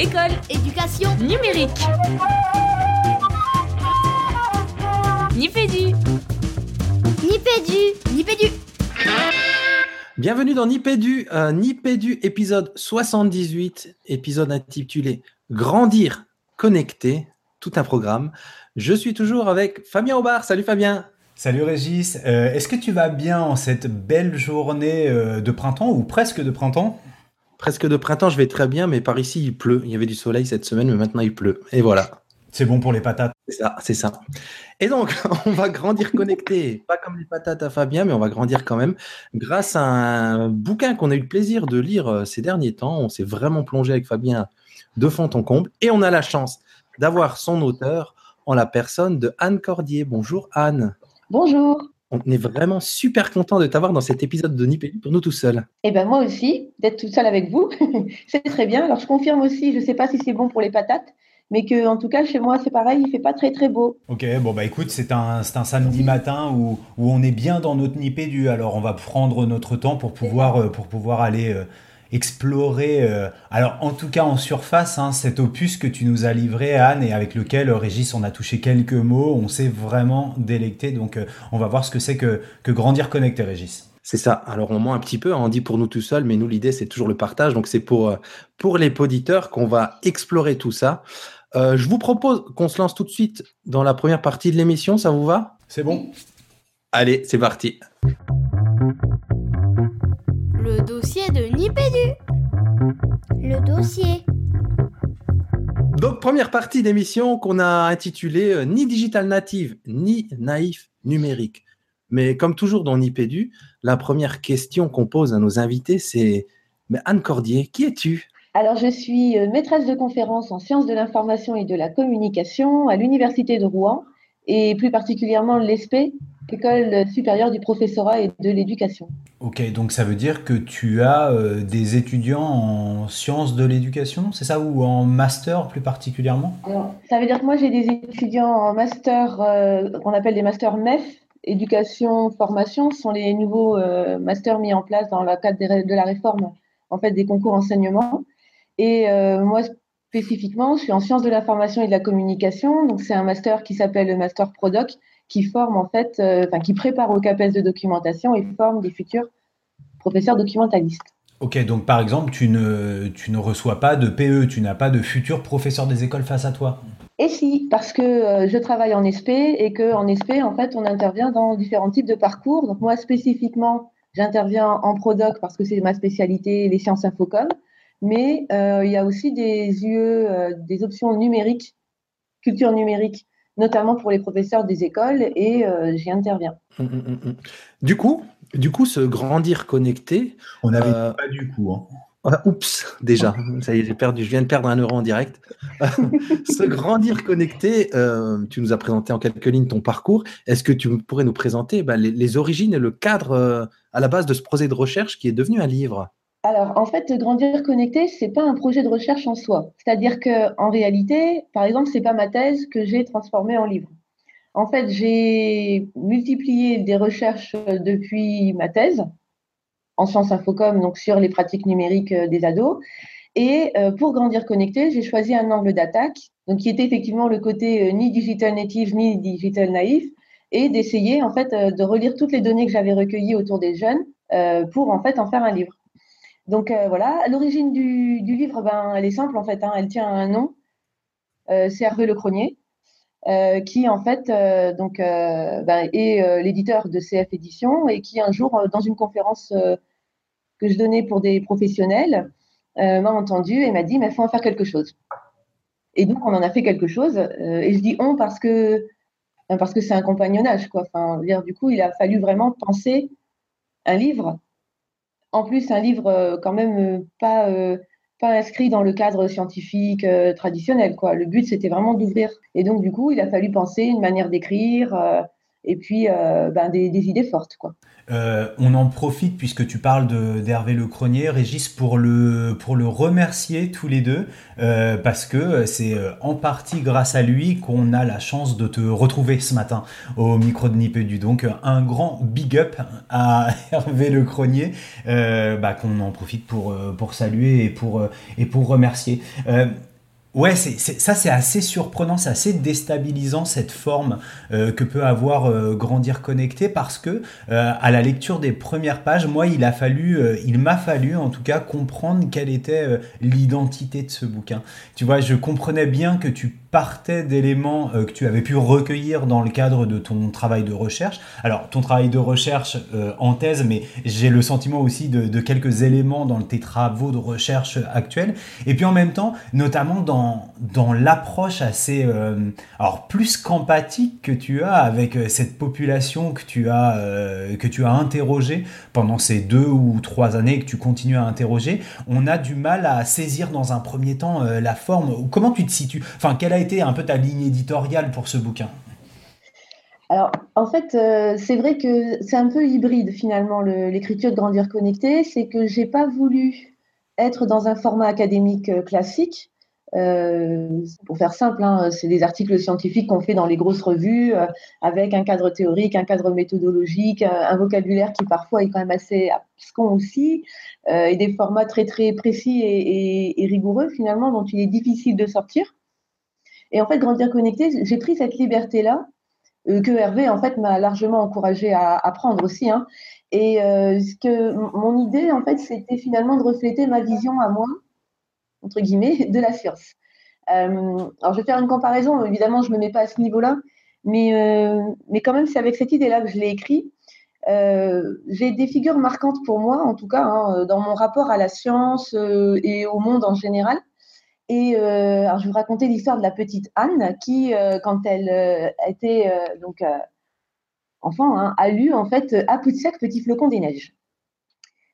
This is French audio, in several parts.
École, éducation, numérique. Nipédu. Nipédu, Nipédu. Bienvenue dans Nipédu, euh, Nipédu épisode 78, épisode intitulé Grandir connecté, tout un programme. Je suis toujours avec Fabien Aubard. Salut Fabien. Salut Régis, Euh, est-ce que tu vas bien en cette belle journée euh, de printemps ou presque de printemps? Presque de printemps, je vais très bien, mais par ici il pleut. Il y avait du soleil cette semaine, mais maintenant il pleut. Et voilà. C'est bon pour les patates. C'est ça, c'est ça. Et donc, on va grandir connecté, pas comme les patates à Fabien, mais on va grandir quand même, grâce à un bouquin qu'on a eu le plaisir de lire euh, ces derniers temps. On s'est vraiment plongé avec Fabien de fond en comble, et on a la chance d'avoir son auteur en la personne de Anne Cordier. Bonjour Anne. Bonjour. On est vraiment super content de t'avoir dans cet épisode de Nipédu pour nous tout seuls. Eh ben moi aussi, d'être toute seule avec vous, c'est très bien. Alors je confirme aussi, je ne sais pas si c'est bon pour les patates, mais que en tout cas chez moi c'est pareil, il fait pas très très beau. Ok, bon bah écoute, c'est un, c'est un samedi matin où, où on est bien dans notre nipédu, alors on va prendre notre temps pour pouvoir, euh, pour pouvoir aller euh, explorer, euh, alors en tout cas en surface, hein, cet opus que tu nous as livré Anne et avec lequel euh, Régis on a touché quelques mots, on s'est vraiment délecté, donc euh, on va voir ce que c'est que, que grandir connecté Régis. C'est ça. Alors on ment un petit peu, hein, on dit pour nous tout seuls, mais nous l'idée c'est toujours le partage. Donc c'est pour, euh, pour les poditeurs qu'on va explorer tout ça. Euh, je vous propose qu'on se lance tout de suite dans la première partie de l'émission, ça vous va? C'est bon Allez, c'est parti. Le dossier de Nipédu. Le dossier. Donc première partie d'émission qu'on a intitulée euh, Ni digital native, ni naïf numérique. Mais comme toujours dans Nipédu, la première question qu'on pose à nos invités, c'est mais Anne Cordier, qui es-tu? Alors je suis euh, maîtresse de conférence en sciences de l'information et de la communication à l'Université de Rouen et plus particulièrement l'ESPE, École supérieure du professorat et de l'éducation. Ok, donc ça veut dire que tu as euh, des étudiants en sciences de l'éducation, c'est ça, ou en master plus particulièrement? Alors, ça veut dire que moi j'ai des étudiants en master euh, qu'on appelle des masters MEF, éducation, formation, ce sont les nouveaux euh, masters mis en place dans le cadre de la réforme en fait des concours enseignement. Et moi spécifiquement, je suis en sciences de l'information et de la communication, donc c'est un master qui s'appelle le master Prodoc, qui forme en fait, euh, enfin qui prépare au CAPES de documentation et forme des futurs professeurs documentalistes. Ok, donc par exemple, tu ne, tu ne reçois pas de PE, tu n'as pas de futur professeur des écoles face à toi. Et si, parce que euh, je travaille en SP et que en SP, en fait, on intervient dans différents types de parcours. Donc moi, spécifiquement, j'interviens en Prodoc parce que c'est ma spécialité, les sciences infocom. Mais euh, il y a aussi des UE, euh, des options numériques, culture numérique, notamment pour les professeurs des écoles, et euh, j'y interviens. Hum, hum, hum. Du coup, du coup, ce grandir connecté, On n'avait Euh, pas du coup. Hein. Ah, Oups, déjà, ça y est, j'ai perdu, je viens de perdre un euro en direct. Ce grandir connecté, euh, tu nous as présenté en quelques lignes ton parcours. Est-ce que tu pourrais nous présenter bah, les, les origines et le cadre euh, à la base de ce projet de recherche qui est devenu un livre? Alors, en fait, Grandir connecté, c'est pas un projet de recherche en soi. C'est-à-dire que, en réalité, par exemple, c'est pas ma thèse que j'ai transformée en livre. En fait, j'ai multiplié des recherches depuis ma thèse en sciences infocom, donc sur les pratiques numériques euh, des ados. Et euh, pour Grandir connecté, j'ai choisi un angle d'attaque, qui était effectivement le côté euh, ni digital native ni digital naïf, et d'essayer en fait de relire toutes les données que j'avais recueillies autour des jeunes pour en fait en faire un livre. Donc euh, voilà, l'origine du, livre, ben, elle est simple en fait, hein, elle tient un nom, euh, c'est Hervé Lecronier, euh, qui en fait euh, euh, ben, est euh, l'éditeur de CF Éditions et qui un jour, euh, dans une conférence euh, que je donnais pour des professionnels, euh, m'a entendu et m'a dit, mais il faut en faire quelque chose. Et donc, on en a fait quelque chose. euh, et je dis on parce que ben, parce que c'est un compagnonnage. Quoi. Enfin, du coup, il a fallu vraiment penser un livre en plus, un livre euh, quand même euh, pas, euh, pas inscrit dans le cadre scientifique traditionnel. Quoi. Le but, c'était vraiment d'ouvrir. Et donc, du coup, il a fallu penser une manière d'écrire, et puis ben, des, idées fortes. Euh, on en profite puisque tu parles d'Hervé Le Cronier, Régis, pour le, remercier tous les deux, euh, parce que c'est euh, en partie grâce à lui qu'on a la chance de te retrouver ce matin au micro de Nipédu. Donc un grand big up à Hervé Le Cronier, bah, qu'on en profite pour, saluer et et pour remercier. Ouais, ça c'est assez surprenant, c'est assez déstabilisant cette forme euh, que peut avoir euh, Grandir Connecté parce que euh, à la lecture des premières pages, moi il a fallu, il m'a fallu en tout cas comprendre quelle était l'identité de ce bouquin. Tu vois, je comprenais bien que tu partais d'éléments que tu avais pu recueillir dans le cadre de ton travail de recherche. Alors ton travail de recherche en thèse, mais j'ai le sentiment aussi de quelques éléments dans tes travaux de recherche actuels. Et puis en même temps, notamment dans dans, l'approche assez, euh, alors plus qu'empathique que tu as avec euh, cette population que tu as, euh, que tu as interrogée pendant ces deux ou trois années que tu continues à interroger, on a du mal à saisir dans un premier temps la forme. Comment tu te situes? Enfin, quelle a été un peu ta ligne éditoriale pour ce bouquin? Alors, en fait, c'est vrai que c'est un peu hybride finalement l'écriture de Grandir Connecté. C'est que j'ai pas voulu être dans un format académique classique. Euh, pour faire simple, hein, c'est des articles scientifiques qu'on fait dans les grosses revues euh, avec un cadre théorique, un cadre méthodologique, un, vocabulaire qui parfois est quand même assez abscon aussi, euh, et des formats très très précis et, rigoureux finalement dont il est difficile de sortir. Et en fait, Grandir Connecté, j'ai pris cette liberté-là que Hervé en fait m'a largement encouragé à, à prendre aussi. Hein. Et ce que mon idée en fait, c'était finalement de refléter ma vision à moi entre guillemets, de la science. Euh, alors, je vais faire une comparaison. Évidemment, je ne me mets pas à ce niveau-là, mais, euh, mais quand même, c'est avec cette idée-là que je l'ai écrit. Euh, j'ai des figures marquantes pour moi, en tout cas, hein, dans mon rapport à la science et au monde en général. Et alors, je vais vous raconter l'histoire de la petite Anne qui, quand elle était donc enfant, hein, a lu en fait Apoutsak, Petit flocon des neiges.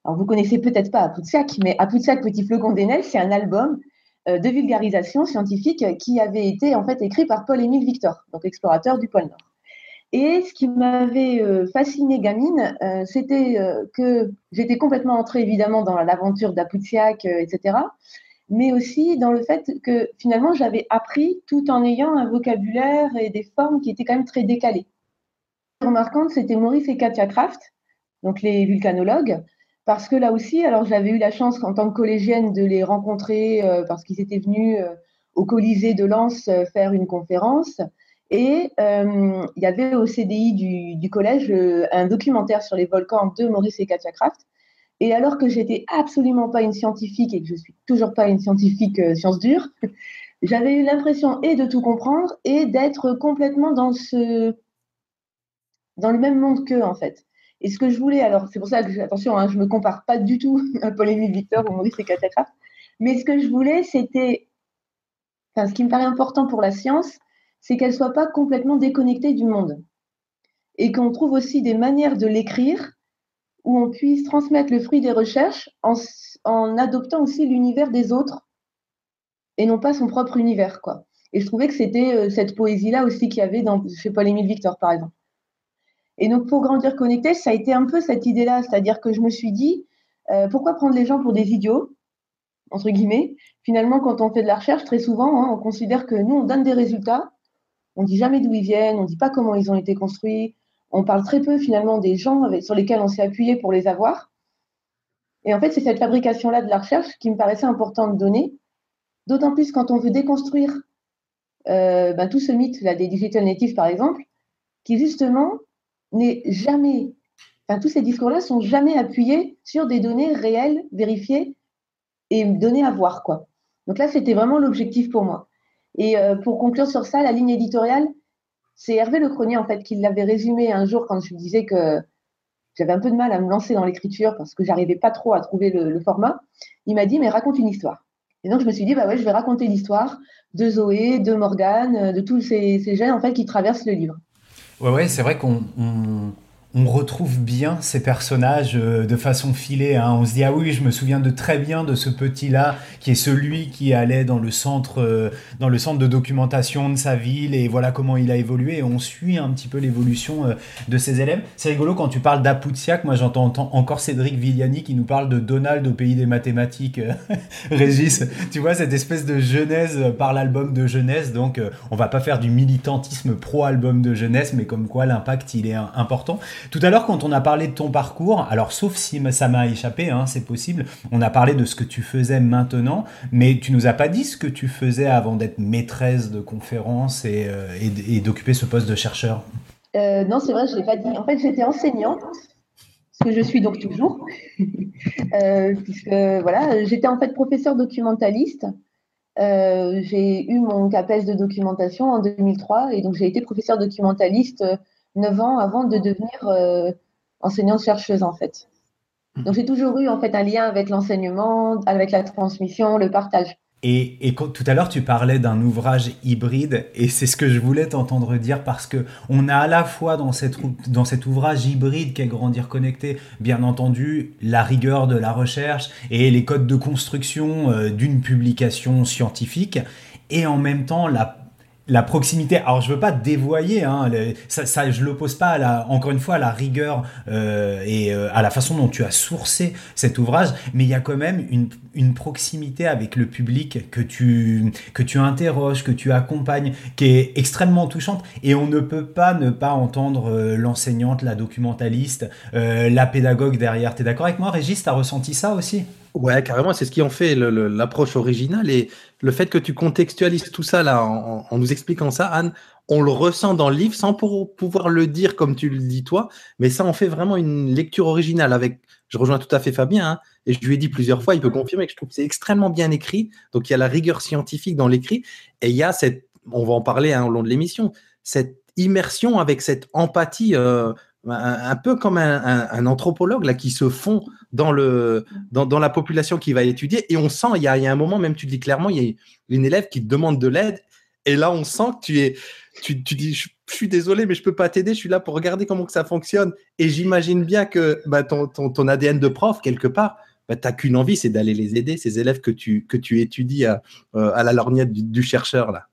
Alors, vous connaissez peut-être pas Apoutsak, mais Apoutsak, Petit flocon des c'est un album euh, de vulgarisation scientifique qui avait été en fait écrit par Paul-Émile Victor, donc explorateur du pôle Nord. Et ce qui m'avait euh, fasciné gamine, euh, c'était que j'étais complètement entrée évidemment dans l'aventure d'Apoutsak, etc., mais aussi dans le fait que finalement j'avais appris tout en ayant un vocabulaire et des formes qui étaient quand même très décalées. Remarquante, c'était Maurice et Katia Kraft, donc les vulcanologues, parce que là aussi, alors j'avais eu la chance en tant que collégienne de les rencontrer euh, parce qu'ils étaient venus euh, au Colisée de Lens euh, faire une conférence. Et il y avait au CDI du, collège un documentaire sur les volcans de Maurice et Katia Kraft. Et alors que j'étais absolument pas une scientifique et que je suis toujours pas une scientifique science dure, j'avais eu l'impression et de tout comprendre et d'être complètement dans ce dans le même monde qu'eux en fait. Et ce que je voulais, alors c'est pour ça que, attention, hein, je ne me compare pas du tout à Paul-Émile Victor ou Maurice et Catacraft, mais ce que je voulais, c'était, enfin, ce qui me paraît important pour la science, c'est qu'elle ne soit pas complètement déconnectée du monde. Et qu'on trouve aussi des manières de l'écrire où on puisse transmettre le fruit des recherches en, adoptant aussi l'univers des autres et non pas son propre univers. Quoi. Et je trouvais que c'était euh, cette poésie-là aussi qu'il y avait chez Paul-Émile Victor, par exemple. Et donc, pour grandir connecté, ça a été un peu cette idée-là, c'est-à-dire que je me suis dit, euh, pourquoi prendre les gens pour des idiots, entre guillemets? Finalement, quand on fait de la recherche, très souvent, hein, on considère que nous, on donne des résultats, on dit jamais d'où ils viennent, on dit pas comment ils ont été construits, on parle très peu finalement des gens sur lesquels on s'est appuyé pour les avoir. Et en fait, c'est cette fabrication-là de la recherche qui me paraissait important de donner, d'autant plus quand on veut déconstruire euh, ben, tout ce mythe là, des digital natives, par exemple, qui justement n'est jamais, enfin, tous ces discours-là sont jamais appuyés sur des données réelles, vérifiées et données à voir, quoi. Donc là, c'était vraiment l'objectif pour moi. Et euh, pour conclure sur ça, la ligne éditoriale, c'est Hervé Lecronier, en fait, qui l'avait résumé un jour quand je lui disais que j'avais un peu de mal à me lancer dans l'écriture parce que j'arrivais pas trop à trouver le, format. Il m'a dit, mais raconte une histoire. Et donc, je me suis dit, bah ouais, je vais raconter l'histoire de Zoé, de Morgane, de tous ces, ces gènes, en fait, qui traversent le livre. Ouais, ouais, c'est vrai qu'on on retrouve bien ces personnages euh, de façon filée. Hein. On se dit ah oui, je me souviens de très bien de ce petit là qui est celui qui allait dans le centre, euh, dans le centre de documentation de sa ville et voilà comment il a évolué. Et on suit un petit peu l'évolution euh, de ses élèves. C'est rigolo quand tu parles d'Apoutsiak. Moi, j'entends encore Cédric Villani qui nous parle de Donald au pays des mathématiques. Régis, tu vois cette espèce de genèse par l'album de jeunesse. Donc, on va pas faire du militantisme pro album de jeunesse, mais comme quoi l'impact il est important. Tout à l'heure, quand on a parlé de ton parcours, alors sauf si ça m'a échappé, hein, c'est possible, on a parlé de ce que tu faisais maintenant, mais tu nous as pas dit ce que tu faisais avant d'être maîtresse de conférences et, euh, d'occuper ce poste de chercheur. Euh, non, c'est vrai, je l'ai pas dit. En fait, j'étais enseignante, ce que je suis donc toujours, euh, puisque voilà, j'étais en fait professeur documentaliste. j'ai eu mon CAPES de documentation en 2003 et donc j'ai été professeur documentaliste 9 ans avant de devenir euh, enseignante-chercheuse en fait. Mhm. Donc j'ai toujours eu en fait un lien avec l'enseignement, avec la transmission, le partage. Et, et tout à l'heure, tu parlais d'un ouvrage hybride, et c'est ce que je voulais t'entendre dire parce que on a à la fois dans, cette, dans cet ouvrage hybride qu'est Grandir Connecté, bien entendu, la rigueur de la recherche et les codes de construction euh, d'une publication scientifique, et en même temps la la proximité, alors je veux pas dévoyer, hein, ça, l'oppose pas la, encore une fois à la rigueur euh, et euh, à la façon dont tu as sourcé cet ouvrage, mais il y a quand même une, une, proximité avec le public que tu que tu interroges, que tu accompagnes, qui est extrêmement touchante et on ne peut pas ne pas entendre euh, l'enseignante, la documentaliste, la pédagogue derrière. T'es d'accord avec moi, Régis? T'as ressenti ça aussi? Ouais, carrément, c'est ce qui en fait l'approche originale et le fait que tu contextualises tout ça là en, nous expliquant ça, Anne, on le ressent dans le livre sans pouvoir le dire comme tu le dis toi, mais ça en fait vraiment une lecture originale avec. Je rejoins tout à fait Fabien hein, et je lui ai dit plusieurs fois, il peut confirmer que je trouve que c'est extrêmement bien écrit. Donc il y a la rigueur scientifique dans l'écrit et il y a cette, on va en parler hein, au long de l'émission, cette immersion avec cette empathie. Euh, un, peu comme un, anthropologue là qui se fond dans le dans, la population qui va étudier. Et on sent il y, a, un moment même tu dis clairement il y a une élève qui te demande de l'aide. Et là on sent que tu es tu, dis je, suis désolé mais je peux pas t'aider je suis là pour regarder comment que ça fonctionne. Et j'imagine bien que bah, ton, ton, ADN de prof quelque part bah, tu n'as qu'une envie c'est d'aller les aider ces élèves que tu que tu étudies à, euh, à la lorgnette du chercheur là.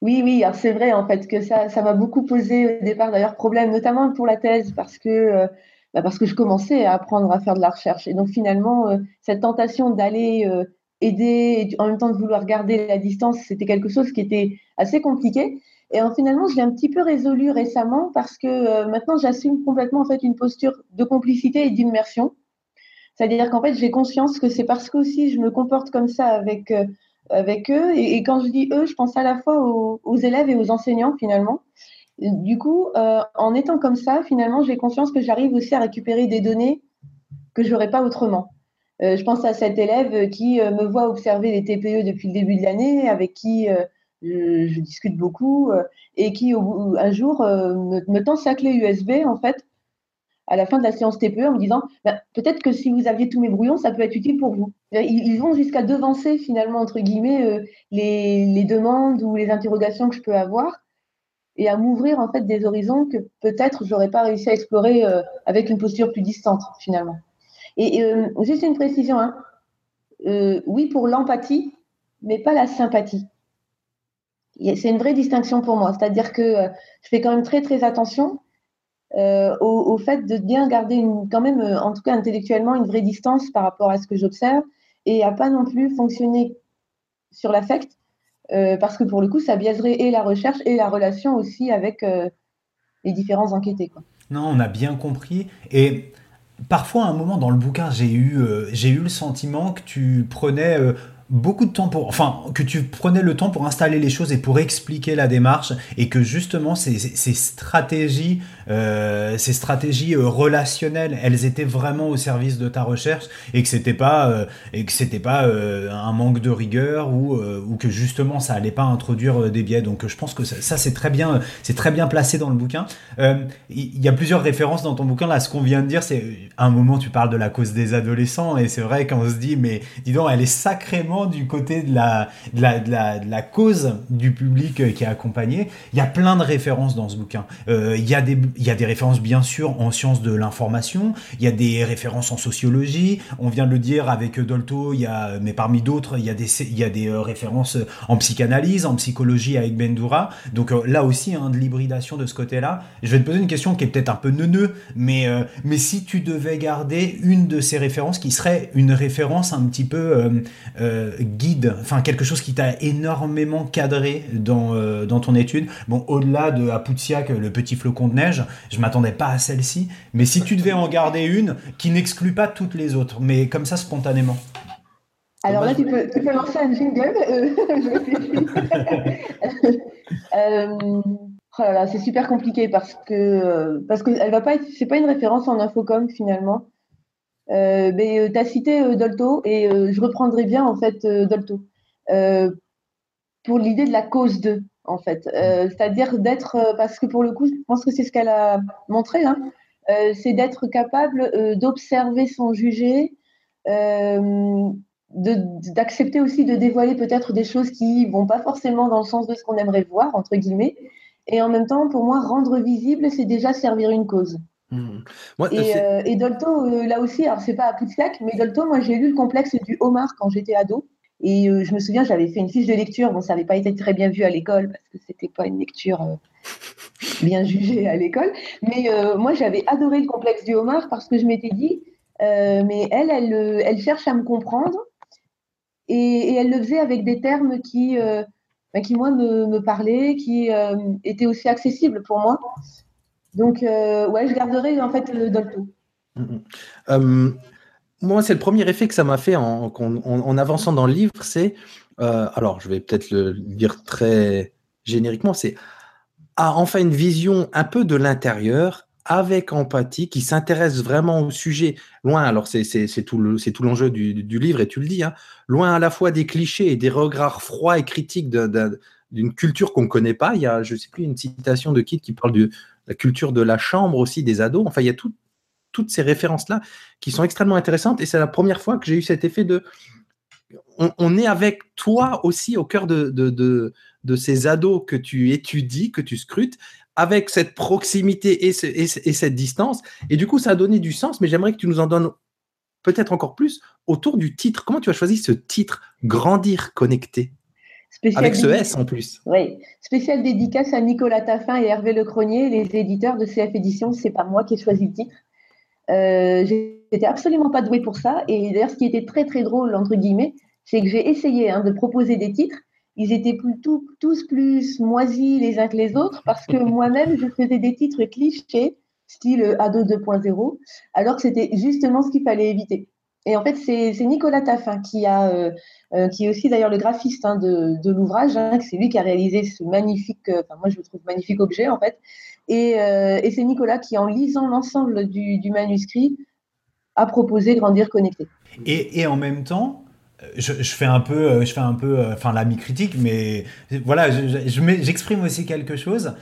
Oui, oui, c'est vrai en fait que ça, ça m'a beaucoup posé au départ d'ailleurs problème, notamment pour la thèse, parce que, euh, bah, parce que je commençais à apprendre à faire de la recherche. Et donc finalement, euh, cette tentation d'aller euh, aider et en même temps de vouloir garder la distance, c'était quelque chose qui était assez compliqué. Et finalement, je l'ai un petit peu résolu récemment parce que maintenant, j'assume complètement en fait une posture de complicité et d'immersion. C'est-à-dire qu'en fait, j'ai conscience que c'est parce que aussi je me comporte comme ça avec avec eux. Et, quand je dis eux, je pense à la fois aux, élèves et aux enseignants finalement. Du coup, euh, en étant comme ça, finalement, j'ai conscience que j'arrive aussi à récupérer des données que je n'aurais pas autrement. Euh, je pense à cet élève qui euh, me voit observer les TPE depuis le début de l'année, avec qui je, discute beaucoup, et qui au, un jour me, tend sa clé USB en fait à la fin de la séance TPE en me disant bah, peut-être que si vous aviez tous mes brouillons, ça peut être utile pour vous. Ils, vont jusqu'à devancer finalement, entre guillemets, les, demandes ou les interrogations que je peux avoir et à m'ouvrir en fait des horizons que peut-être j'aurais pas réussi à explorer euh, avec une posture plus distante finalement. Et euh, juste une précision, hein. oui pour l'empathie, mais pas la sympathie. C'est une vraie distinction pour moi, c'est-à-dire que je fais quand même très très attention euh, au, fait de bien garder une, quand même, euh, en tout cas intellectuellement, une vraie distance par rapport à ce que j'observe et à pas non plus fonctionner sur l'affect, euh, parce que pour le coup, ça biaiserait et la recherche et la relation aussi avec les différents enquêtés. Non, on a bien compris. Et parfois, à un moment dans le bouquin, j'ai eu, j'ai eu le sentiment que tu prenais beaucoup de temps pour, enfin, que tu prenais le temps pour installer les choses et pour expliquer la démarche et que justement ces, stratégies, euh, ces stratégies euh, relationnelles, elles étaient vraiment au service de ta recherche et que c'était pas euh, et que c'était pas euh, un manque de rigueur ou que justement ça allait pas introduire des biais. Donc je pense que ça, ça c'est très bien, c'est très bien placé dans le bouquin. Il y a plusieurs références dans ton bouquin là. Ce qu'on vient de dire, c'est à un moment tu parles de la cause des adolescents et c'est vrai qu'on se dit mais dis donc elle est sacrément du côté de la, cause du public euh, qui est accompagné, il y a plein de références dans ce bouquin. Euh, il, y a des, références, bien sûr, en sciences de l'information, il y a des références en sociologie, on vient de le dire avec Dolto, mais parmi d'autres, il y a des, des références en psychanalyse, en psychologie avec Bendura. Donc là aussi, hein, de l'hybridation de ce côté-là. Je vais te poser une question qui est peut-être un peu neuneux, mais, si tu devais garder une de ces références qui serait une référence un petit peu euh, euh, guide, enfin quelque chose qui t'a énormément cadré dans, euh, dans ton étude. Bon, au-delà de Apoutsiak, le petit flocon de neige, je m'attendais pas à celle-ci, mais si tu devais en garder une qui n'exclut pas toutes les autres, mais comme ça spontanément. Alors là, tu peux, tu peux lancer un jingle. Oh c'est super compliqué parce que parce que elle va pas être, c'est pas une référence en infocom finalement. Euh, mais euh, tu as cité euh, Dolto et je reprendrai bien en fait Dolto. Pour l'idée de la cause de en fait, c'est-à-dire d'être parce que pour le coup, je pense que c'est ce qu'elle a montré, hein, c'est d'être capable d'observer son jugé, d'accepter aussi de dévoiler peut-être des choses qui vont pas forcément dans le sens de ce qu'on aimerait voir entre guillemets, et en même temps, pour moi, rendre visible, c'est déjà servir une cause. Mmh. Euh, et, Dolto, euh, là aussi, alors c'est pas à Poutsiak, mais Dolto, moi j'ai lu le complexe du homard quand j'étais ado. Et euh, je me souviens, j'avais fait une fiche de lecture. Bon, ça n'avait pas été très bien vu à l'école parce que c'était pas une lecture bien jugée à l'école. Mais moi, j'avais adoré le complexe du homard parce que je m'étais dit, mais elle, elle, elle, cherche à me comprendre et, elle le faisait avec des termes qui, bah, qui moi, me, me parlaient, qui étaient aussi accessibles pour moi. Donc, euh, ouais, je garderai en fait le Dolto. Mm, mm. Euh, moi, c'est le premier effet que ça m'a fait en, en, avançant dans le livre. C'est, euh, alors, je vais peut-être le dire très génériquement, c'est a enfin une vision un peu de l'intérieur avec empathie, qui s'intéresse vraiment au sujet, loin, alors c'est tout l'enjeu du, du, livre, et tu le dis, hein, loin à la fois des clichés et des regards froids et critiques d'une culture qu'on ne connaît pas. Il y a, je ne sais plus, une citation de Kit qui parle du, la culture de la chambre aussi des ados. Enfin, il y a toutes ces références-là qui sont extrêmement intéressantes. Et c'est la première fois que j'ai eu cet effet de. On, est avec toi aussi au cœur de, ces ados que tu étudies, que tu scrutes, avec cette proximité et, et, cette distance. Et du coup, ça a donné du sens, mais j'aimerais que tu nous en donnes peut-être encore plus autour du titre. Comment tu as choisi ce titre, Grandir connecté? Avec ce S en plus. Oui. Spécial dédicace à Nicolas Taffin et Hervé Lecronier, les éditeurs de CF Éditions. C'est pas moi qui ai choisi le titre. Euh, J'étais absolument pas douée pour ça. Et d'ailleurs, ce qui était très très drôle, entre guillemets, c'est que j'ai essayé hein, de proposer des titres. Ils étaient plutôt, tous plus moisis les uns que les autres parce que moi-même, je faisais des titres clichés, style Ado 2.0, alors que c'était justement ce qu'il fallait éviter. Et en fait, c'est Nicolas Taffin qui a, euh, euh, qui est aussi d'ailleurs le graphiste hein, de, l'ouvrage. Hein, c'est lui qui a réalisé ce magnifique, euh, moi je le trouve magnifique objet en fait. Et, et c'est Nicolas qui, en lisant l'ensemble du, manuscrit, a proposé Grandir connecté. Et, en même temps, je, je, fais un peu, je fais un peu, enfin la mi-critique, mais voilà, j'exprime je, aussi quelque chose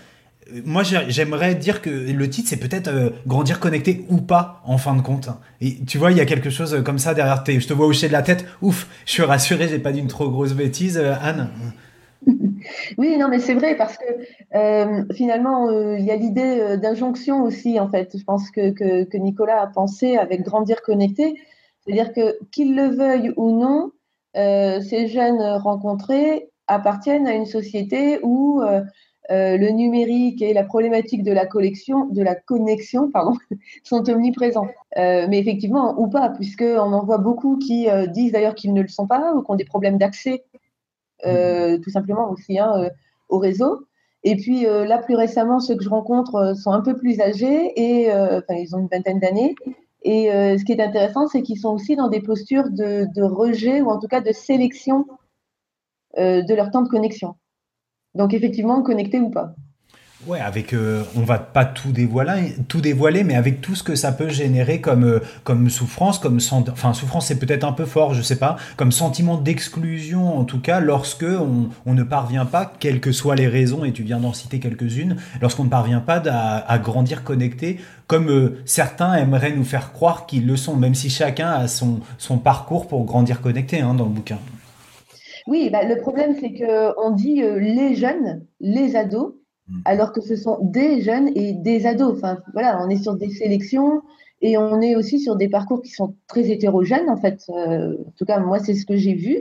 moi, j'aimerais dire que le titre, c'est peut-être euh, Grandir connecté ou pas, en fin de compte. Et tu vois, il y a quelque chose comme ça derrière tes. Je te vois hocher de la tête. Ouf, je suis rassuré, j'ai pas dit une trop grosse bêtise, euh, Anne. Oui, non, mais c'est vrai parce que euh, finalement, il y a l'idée d'injonction aussi, en fait. Je pense que, que, que, Nicolas a pensé avec Grandir connecté. C'est-à-dire que, qu'ils le veuillent ou non, ces jeunes rencontrés appartiennent à une société où euh, le numérique et la problématique de la collection, de la connexion, pardon, sont omniprésents. Euh, mais effectivement, ou pas, puisqu'on en voit beaucoup qui euh, disent d'ailleurs qu'ils ne le sont pas ou qui ont des problèmes d'accès, tout simplement aussi hein, au réseau. Et puis là, plus récemment, ceux que je rencontre sont un peu plus âgés et enfin, ils ont une vingtaine d'années. Et ce qui est intéressant, c'est qu'ils sont aussi dans des postures de, de, rejet ou en tout cas de sélection de leur temps de connexion. Donc effectivement, connecté ou pas. Ouais, avec euh, on va pas tout dévoiler, tout dévoiler, mais avec tout ce que ça peut générer comme euh, comme souffrance, comme enfin souffrance c'est peut-être un peu fort, je sais pas, comme sentiment d'exclusion en tout cas lorsque on, on, ne parvient pas, quelles que soient les raisons, et tu viens d'en citer quelques-unes, lorsqu'on ne parvient pas à, grandir connecté, comme euh, certains aimeraient nous faire croire qu'ils le sont, même si chacun a son son parcours pour grandir connecté hein, dans le bouquin. Oui, bah, le problème, c'est qu'on dit euh, les jeunes, les ados, mm. alors que ce sont des jeunes et des ados. Enfin, voilà, on est sur des sélections et on est aussi sur des parcours qui sont très hétérogènes, en fait. Euh, en tout cas, moi, c'est ce que j'ai vu.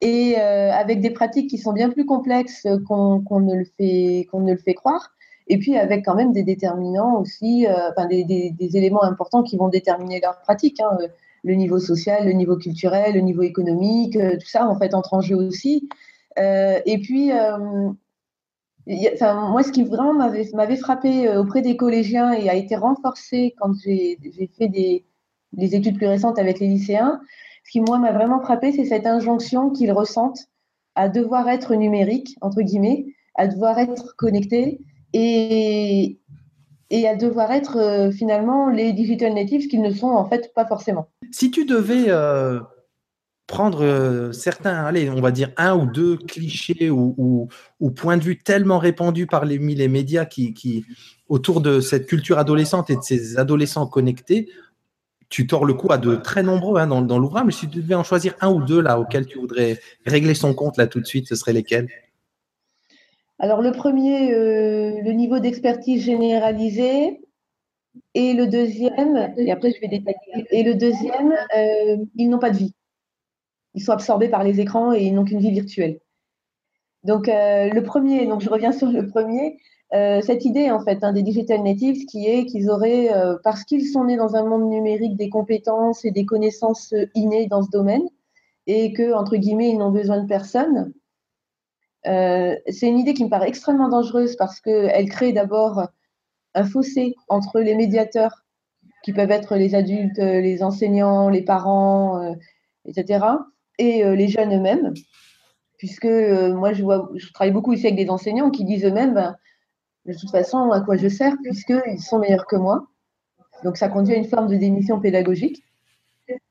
Et euh, avec des pratiques qui sont bien plus complexes qu'on ne, le fait, qu'on ne le fait croire. Et puis avec quand même des déterminants aussi, enfin, des, des, des, éléments importants qui vont déterminer leur pratique. Hein le niveau social, le niveau culturel, le niveau économique, euh, tout ça en fait entre en jeu aussi. Euh, et puis, euh, moi, ce qui vraiment m'avait frappé auprès des collégiens et a été renforcé quand j'ai fait des, études plus récentes avec les lycéens, ce qui moi m'a vraiment frappé, c'est cette injonction qu'ils ressentent à devoir être numérique, entre guillemets, à devoir être connecté et, et à devoir être euh, finalement les digital natives qu'ils ne sont en fait pas forcément. Si tu devais euh, prendre euh, certains, allez, on va dire un ou deux clichés ou, points de vue tellement répandus par les, les médias qui, autour de cette culture adolescente et de ces adolescents connectés, tu tords le coup à de très nombreux hein, dans, dans l'ouvrage, mais si tu devais en choisir un ou deux là auxquels tu voudrais régler son compte là tout de suite, ce seraient lesquels? Alors le premier, euh, le niveau d'expertise généralisé. Et le deuxième, et le deuxième, euh, ils n'ont pas de vie. Ils sont absorbés par les écrans et ils n'ont qu'une vie virtuelle. Donc euh, le premier, donc je reviens sur le premier, cette idée en fait hein, des digital natives qui est qu'ils auraient, parce qu'ils sont nés dans un monde numérique, des compétences et des connaissances innées dans ce domaine, et que entre guillemets ils n'ont besoin de personne, c'est une idée qui me paraît extrêmement dangereuse parce qu'elle crée d'abord un fossé entre les médiateurs, qui peuvent être les adultes, les enseignants, les parents, euh, etc., et euh, les jeunes eux-mêmes. Puisque moi, je, vois, travaille beaucoup ici avec des enseignants qui disent eux-mêmes, ben, de toute façon, à quoi je sers, puisqu'ils sont meilleurs que moi. Donc, ça conduit à une forme de démission pédagogique.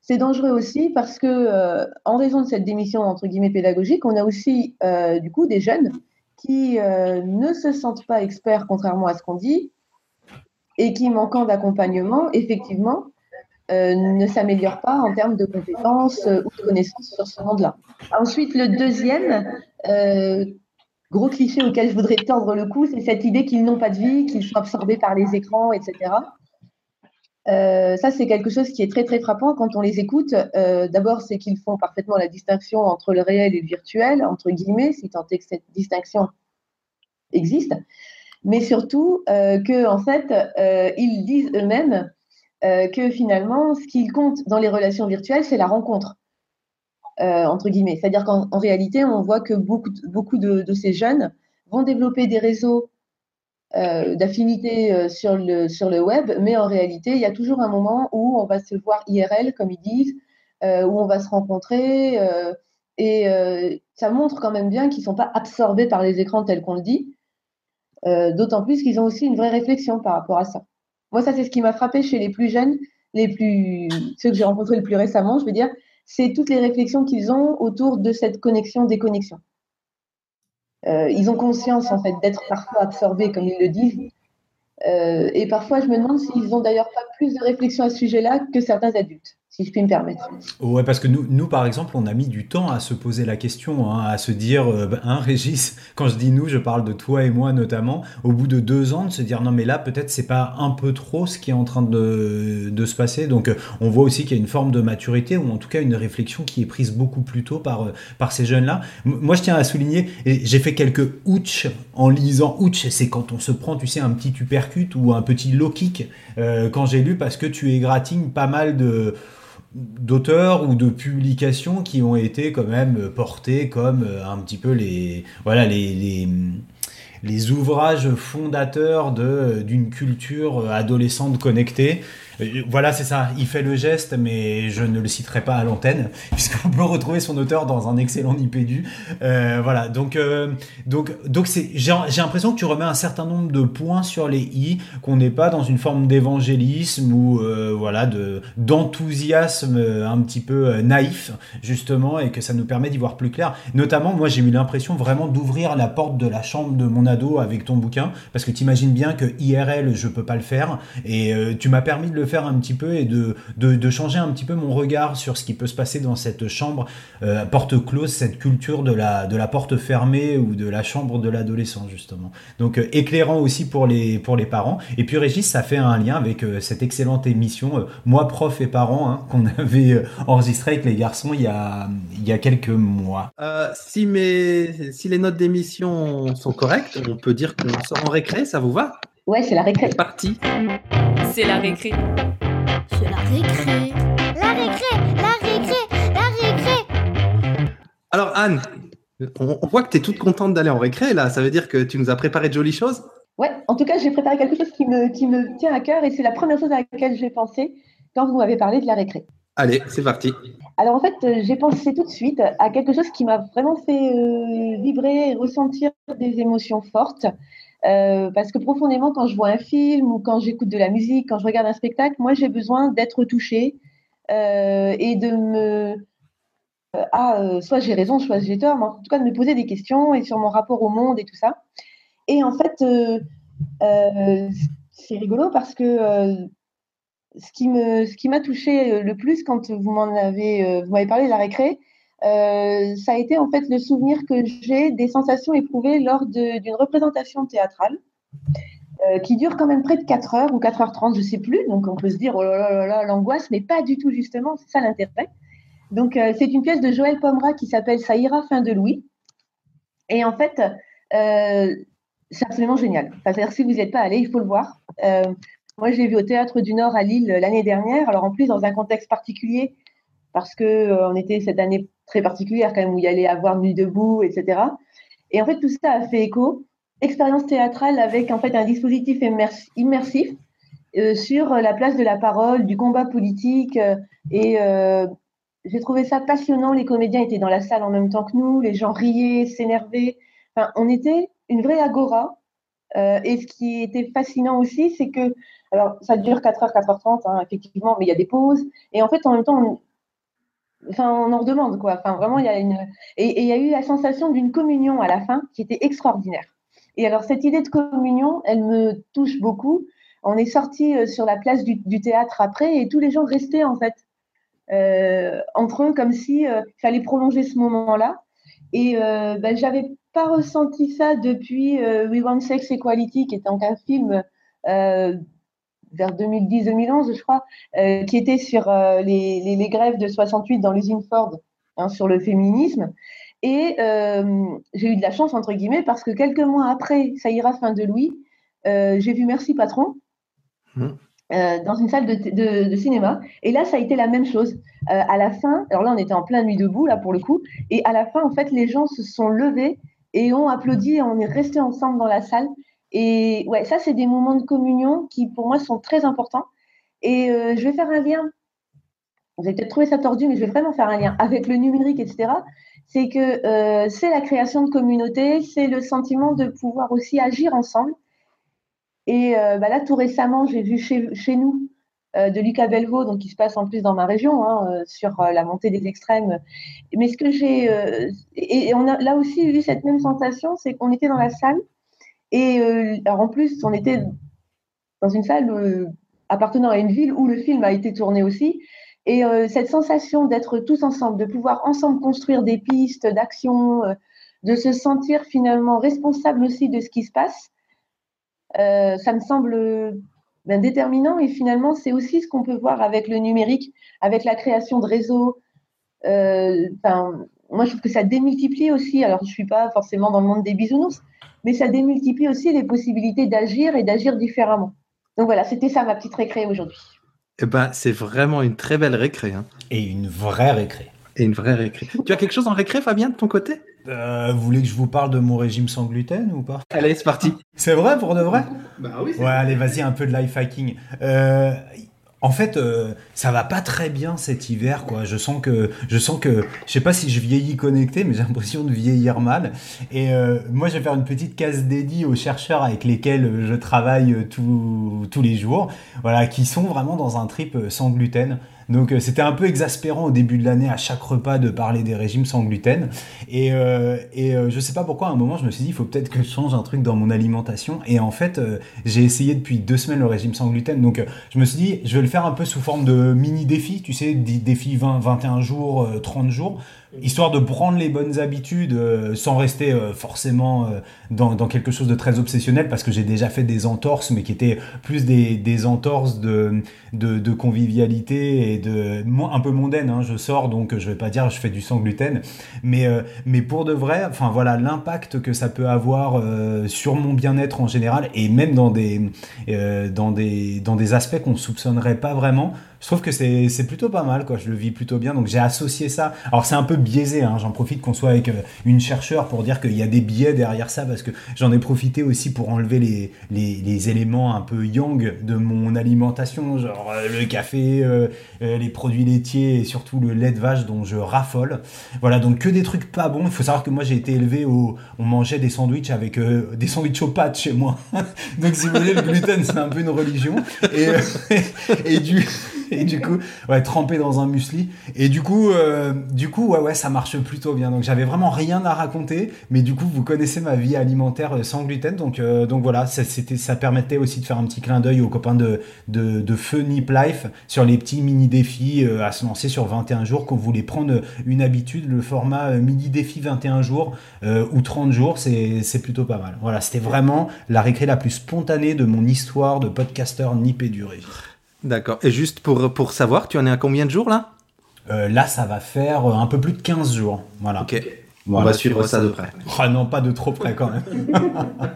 C'est dangereux aussi parce que, euh, en raison de cette démission entre guillemets pédagogique, on a aussi euh, du coup des jeunes qui euh, ne se sentent pas experts, contrairement à ce qu'on dit, et qui, manquant d'accompagnement, effectivement, ne s'améliorent pas en termes de compétences ou de connaissances sur ce monde-là. Ensuite, le deuxième gros cliché auquel je voudrais tordre le cou, c'est cette idée qu'ils n'ont pas de vie, qu'ils sont absorbés par les écrans, etc. Euh, ça, c'est quelque chose qui est très très frappant quand on les écoute. Euh, d'abord, c'est qu'ils font parfaitement la distinction entre le réel et le virtuel, entre guillemets, si tant est que cette distinction existe. Mais surtout euh, que, en fait, ils disent eux-mêmes que finalement, ce qu'ils compte dans les relations virtuelles, c'est la rencontre. entre guillemets. C'est-à-dire qu'en réalité, on voit que beaucoup, beaucoup de, ces jeunes vont développer des réseaux euh, d'affinité euh, sur, le, web, mais en réalité, il y a toujours un moment où on va se voir IRL, comme ils disent, euh, où on va se rencontrer. et ça montre quand même bien qu'ils ne sont pas absorbés par les écrans tels qu'on le dit, d'autant plus qu'ils ont aussi une vraie réflexion par rapport à ça. Moi, ça, c'est ce qui m'a frappé chez les plus jeunes, les plus, ceux que j'ai rencontrés le plus récemment, je veux dire, c'est toutes les réflexions qu'ils ont autour de cette connexion-déconnexion. Euh, ils ont conscience en fait d'être parfois absorbés, comme ils le disent. Euh, et parfois, je me demande s'ils ont d'ailleurs pas plus de réflexion à ce sujet-là que certains adultes si je puis me permettre. Ouais, parce que nous, par exemple, on a mis du temps à se poser la question, hein, à se dire, euh, ben, hein, Régis, quand je dis nous, je parle de toi et moi notamment, au bout de deux ans, de se dire, non, mais là, peut-être c'est pas un peu trop ce qui est en train de, se passer. Donc, euh, on voit aussi qu'il y a une forme de maturité, ou en tout cas une réflexion qui est prise beaucoup plus tôt par, euh, ces jeunes-là. Moi, je tiens à souligner, j'ai fait quelques ouch en lisant ouch, c'est quand on se prend, tu sais, un petit uppercut ou un petit low kick quand j'ai lu, parce que tu égratignes pas mal de d'auteurs ou de publications qui ont été quand même portés comme euh, un petit peu les voilà les, les, les ouvrages fondateurs d'une culture adolescente connectée. euh, voilà, c'est ça. Il fait le geste, mais je ne le citerai pas à l'antenne, puisqu'on peut retrouver son auteur dans un excellent Nipédu. Euh, voilà. Donc, euh, donc, donc c'est. J'ai l'impression que tu remets un certain nombre de points sur les i, qu'on n'est pas dans une forme d'évangélisme ou euh, voilà de d'enthousiasme un petit peu naïf justement, et que ça nous permet d'y voir plus clair. Notamment, moi, j'ai eu l'impression vraiment d'ouvrir la porte de la chambre de mon ado avec ton bouquin, parce que tu imagines bien que IRL, je peux pas le faire, et tu m'as permis de le faire un petit peu et de, de, changer un petit peu mon regard sur ce qui peut se passer dans cette chambre euh, porte close, cette culture de la, de la porte fermée ou de la chambre de l'adolescent, justement. Donc, euh, éclairant aussi pour les, pour les parents. Et puis, Régis, ça fait un lien avec cette excellente émission, Moi, prof et parents, hein, qu'on avait enregistré avec les garçons il y a, il y a quelques mois. si, mes, si les notes d'émission sont correctes, on peut dire qu'on sort en récré, ça vous va? Ouais, c'est la récré. C'est parti. C'est la récré. C'est la récré. La récré, la récré, la récré. Alors Anne, on, voit que tu es toute contente d'aller en récré là. Ça veut dire que tu nous as préparé de jolies choses? Ouais, en tout cas, j'ai préparé quelque chose qui me, qui me tient à cœur et c'est la première chose à laquelle j'ai pensé quand vous m'avez parlé de la récré. Allez, c'est parti. Alors en fait, euh, j'ai pensé tout de suite à quelque chose qui m'a vraiment fait euh, vibrer et ressentir des émotions fortes. Euh, parce que profondément, quand je vois un film ou quand j'écoute de la musique, quand je regarde un spectacle, moi j'ai besoin d'être touchée euh, et de me. Euh, ah, soit j'ai raison, soit j'ai tort, mais en tout cas de me poser des questions et sur mon rapport au monde et tout ça. Et en fait, c'est rigolo parce que ce qui m'a touché le plus quand vous m'en avez, vous m'avez parlé de la récré, euh, ça a été en fait le souvenir que j'ai des sensations éprouvées lors d'une représentation théâtrale euh, qui dure quand même près de 4 heures ou 4h30, je ne sais plus. Donc on peut se dire, oh là là là, l'angoisse, mais pas du tout justement, c'est ça l'intérêt. Donc euh, c'est une pièce de Joël Pomera qui s'appelle Ça ira fin de Louis. Et en fait, c'est absolument génial. Enfin, si vous n'y êtes pas allé, il faut le voir. moi, je l'ai vu au Théâtre du Nord à Lille l'année dernière. Alors en plus, dans un contexte particulier, parce qu'on était cette année très particulière quand même où il y allait avoir Nuit debout, etc. Et en fait, tout ça a fait écho. Expérience théâtrale avec en fait un dispositif immersif euh, sur la place de la parole, du combat politique. Euh, et euh, j'ai trouvé ça passionnant. Les comédiens étaient dans la salle en même temps que nous. Les gens riaient, s'énervaient. Enfin, on était une vraie agora. et ce qui était fascinant aussi, c'est que, alors ça dure 4h, 4h30, hein, effectivement, mais il y a des pauses. Et en fait, en même temps, Enfin, on en redemande, quoi. Enfin, vraiment, il y a une. Et il y a eu la sensation d'une communion à la fin qui était extraordinaire. Et alors, cette idée de communion, elle me touche beaucoup. On est sorti euh, sur la place du, théâtre après et tous les gens restaient, en fait, euh, entre eux, comme si euh, fallait prolonger ce moment-là. Et euh, ben, j'avais pas ressenti ça depuis We Want Sex Equality, qui donc un film vers 2010-2011, je crois, euh, qui était sur euh, les, grèves de 68 dans l'usine Ford, hein, sur le féminisme. Et euh, j'ai eu de la chance, entre guillemets, parce que quelques mois après, ça ira fin de Louis, j'ai vu Merci Patron. Mmh. dans une salle de, cinéma. Et là, ça a été la même chose. à la fin, alors là, on était en plein nuit debout, là, pour le coup. Et à la fin, en fait, les gens se sont levés et ont applaudi. on est restés ensemble dans la salle. Et ouais, ça, c'est des moments de communion qui, pour moi, sont très importants. Et euh, je vais faire un lien. Vous avez peut-être trouvé ça tordu, mais je vais vraiment faire un lien avec le numérique, etc. C'est que euh, c'est la création de communauté, c'est le sentiment de pouvoir aussi agir ensemble. Et euh, bah là, tout récemment, j'ai vu chez, nous de Lucas Belvaux, donc qui se passe en plus dans ma région, hein, sur la montée des extrêmes. Mais ce que j'ai. et, on a là aussi eu cette même sensation, c'est qu'on était dans la salle et euh, alors en plus, on était dans une salle euh, appartenant à une ville où le film a été tourné aussi. Et euh, cette sensation d'être tous ensemble, de pouvoir ensemble construire des pistes d'action, de se sentir finalement responsable aussi de ce qui se passe, ça me semble ben, déterminant. Et finalement, c'est aussi ce qu'on peut voir avec le numérique, avec la création de réseaux. moi, je trouve que ça démultiplie aussi. Alors, je ne suis pas forcément dans le monde des bisounours, mais ça démultiplie aussi les possibilités d'agir et d'agir différemment. Donc voilà, c'était ça ma petite récré aujourd'hui. Eh ben, c'est vraiment une très belle récré. Hein. Et une vraie récré. Et une vraie récré. tu as quelque chose en récré, Fabien, de ton côté? Euh, Vous voulez que je vous parle de mon régime sans gluten ou pas? Allez, c'est parti. C'est vrai pour de vrai? Bah oui. Ouais, allez, vas-y, un peu de life hacking. Euh, en fait, euh, ça va pas très bien cet hiver, quoi. Je sens que, je sens que, je sais pas si je vieillis connecté, mais j'ai l'impression de vieillir mal. Et euh, moi, je vais faire une petite case dédiée aux chercheurs avec lesquels je travaille tous les jours, voilà, qui sont vraiment dans un trip sans gluten. Donc euh, c'était un peu exaspérant au début de l'année à chaque repas de parler des régimes sans gluten. Et, euh, et euh, je sais pas pourquoi à un moment je me suis dit il faut peut-être que je change un truc dans mon alimentation. Et en fait j'ai essayé depuis deux semaines le régime sans gluten. Donc je me suis dit je vais le faire un peu sous forme de mini défi, tu sais, défi 20, 21 jours, 30 jours histoire de prendre les bonnes habitudes euh, sans rester euh, forcément euh, dans, quelque chose de très obsessionnel parce que j'ai déjà fait des entorses mais qui étaient plus des, des entorses de, de, de, convivialité et de un peu mondaine hein. je sors donc je vais pas dire je fais du sans gluten mais mais pour de vrai enfin voilà l'impact que ça peut avoir sur mon bien-être en général et même dans des dans des dans des aspects qu'on soupçonnerait pas vraiment je trouve que c'est plutôt pas mal, quoi. Je le vis plutôt bien. Donc j'ai associé ça. Alors c'est un peu biaisé, hein. j'en profite qu'on soit avec euh, une chercheure pour dire qu'il y a des biais derrière ça, parce que j'en ai profité aussi pour enlever les, les, éléments un peu yang de mon alimentation, genre euh, le café, euh, les produits laitiers et surtout le lait de vache dont je raffole. Voilà, donc que des trucs pas bons. Il faut savoir que moi j'ai été élevé au. On mangeait des sandwichs avec des sandwichs aux pâtes chez moi. donc si vous voulez, le gluten c'est un peu une religion. Et, et du et du coup, ouais, trempé dans un muesli. Et du coup, euh, du coup, ouais, ouais, ça marche plutôt bien. Donc j'avais vraiment rien à raconter, mais du coup, vous connaissez ma vie alimentaire euh, sans gluten, donc euh, donc voilà, ça, c'était, ça permettait aussi de faire un petit clin d'œil aux copains de de, de Feu Nip Life sur les petits mini défis à se lancer sur 21 jours. Quand vous voulez prendre une habitude, le format mini défi 21 jours ou 30 jours, c'est c'est plutôt pas mal. Voilà, c'était vraiment la récré la plus spontanée de mon histoire de podcasteur nippé duré. D'accord. Et juste pour, pour savoir, tu en es à combien de jours là? Euh, Là, ça va faire euh, un peu plus de 15 jours. Voilà. Ok. On va suivre ça de près. Oh non, pas de trop près quand même.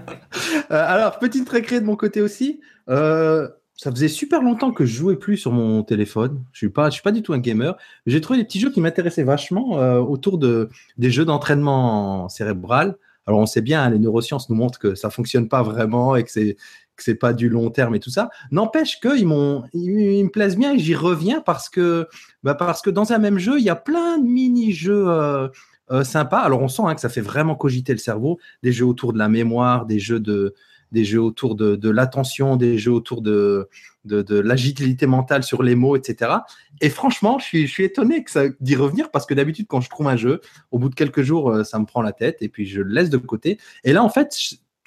Euh, alors, petite récré de mon côté aussi. ça faisait super longtemps que je jouais plus sur mon téléphone. Je suis pas, je suis pas du tout un gamer. J'ai trouvé des petits jeux qui m'intéressaient vachement autour de des jeux d'entraînement cérébral. Alors on sait bien, hein, les neurosciences nous montrent que ça fonctionne pas vraiment et que c'est que c'est pas du long terme et tout ça. N'empêche qu'ils m'ont, ils, me plaisent bien et j'y reviens parce que, bah parce que dans un même jeu, il y a plein de mini-jeux euh, euh, sympas. Alors on sent hein, que ça fait vraiment cogiter le cerveau. Des jeux autour de la mémoire, des jeux de, des jeux autour de, de l'attention, des jeux autour de, de, l'agilité mentale sur les mots, etc. Et franchement, je suis, je suis étonné d'y revenir parce que d'habitude, quand je trouve un jeu, au bout de quelques jours, euh, ça me prend la tête et puis je le laisse de côté. Et là, en fait,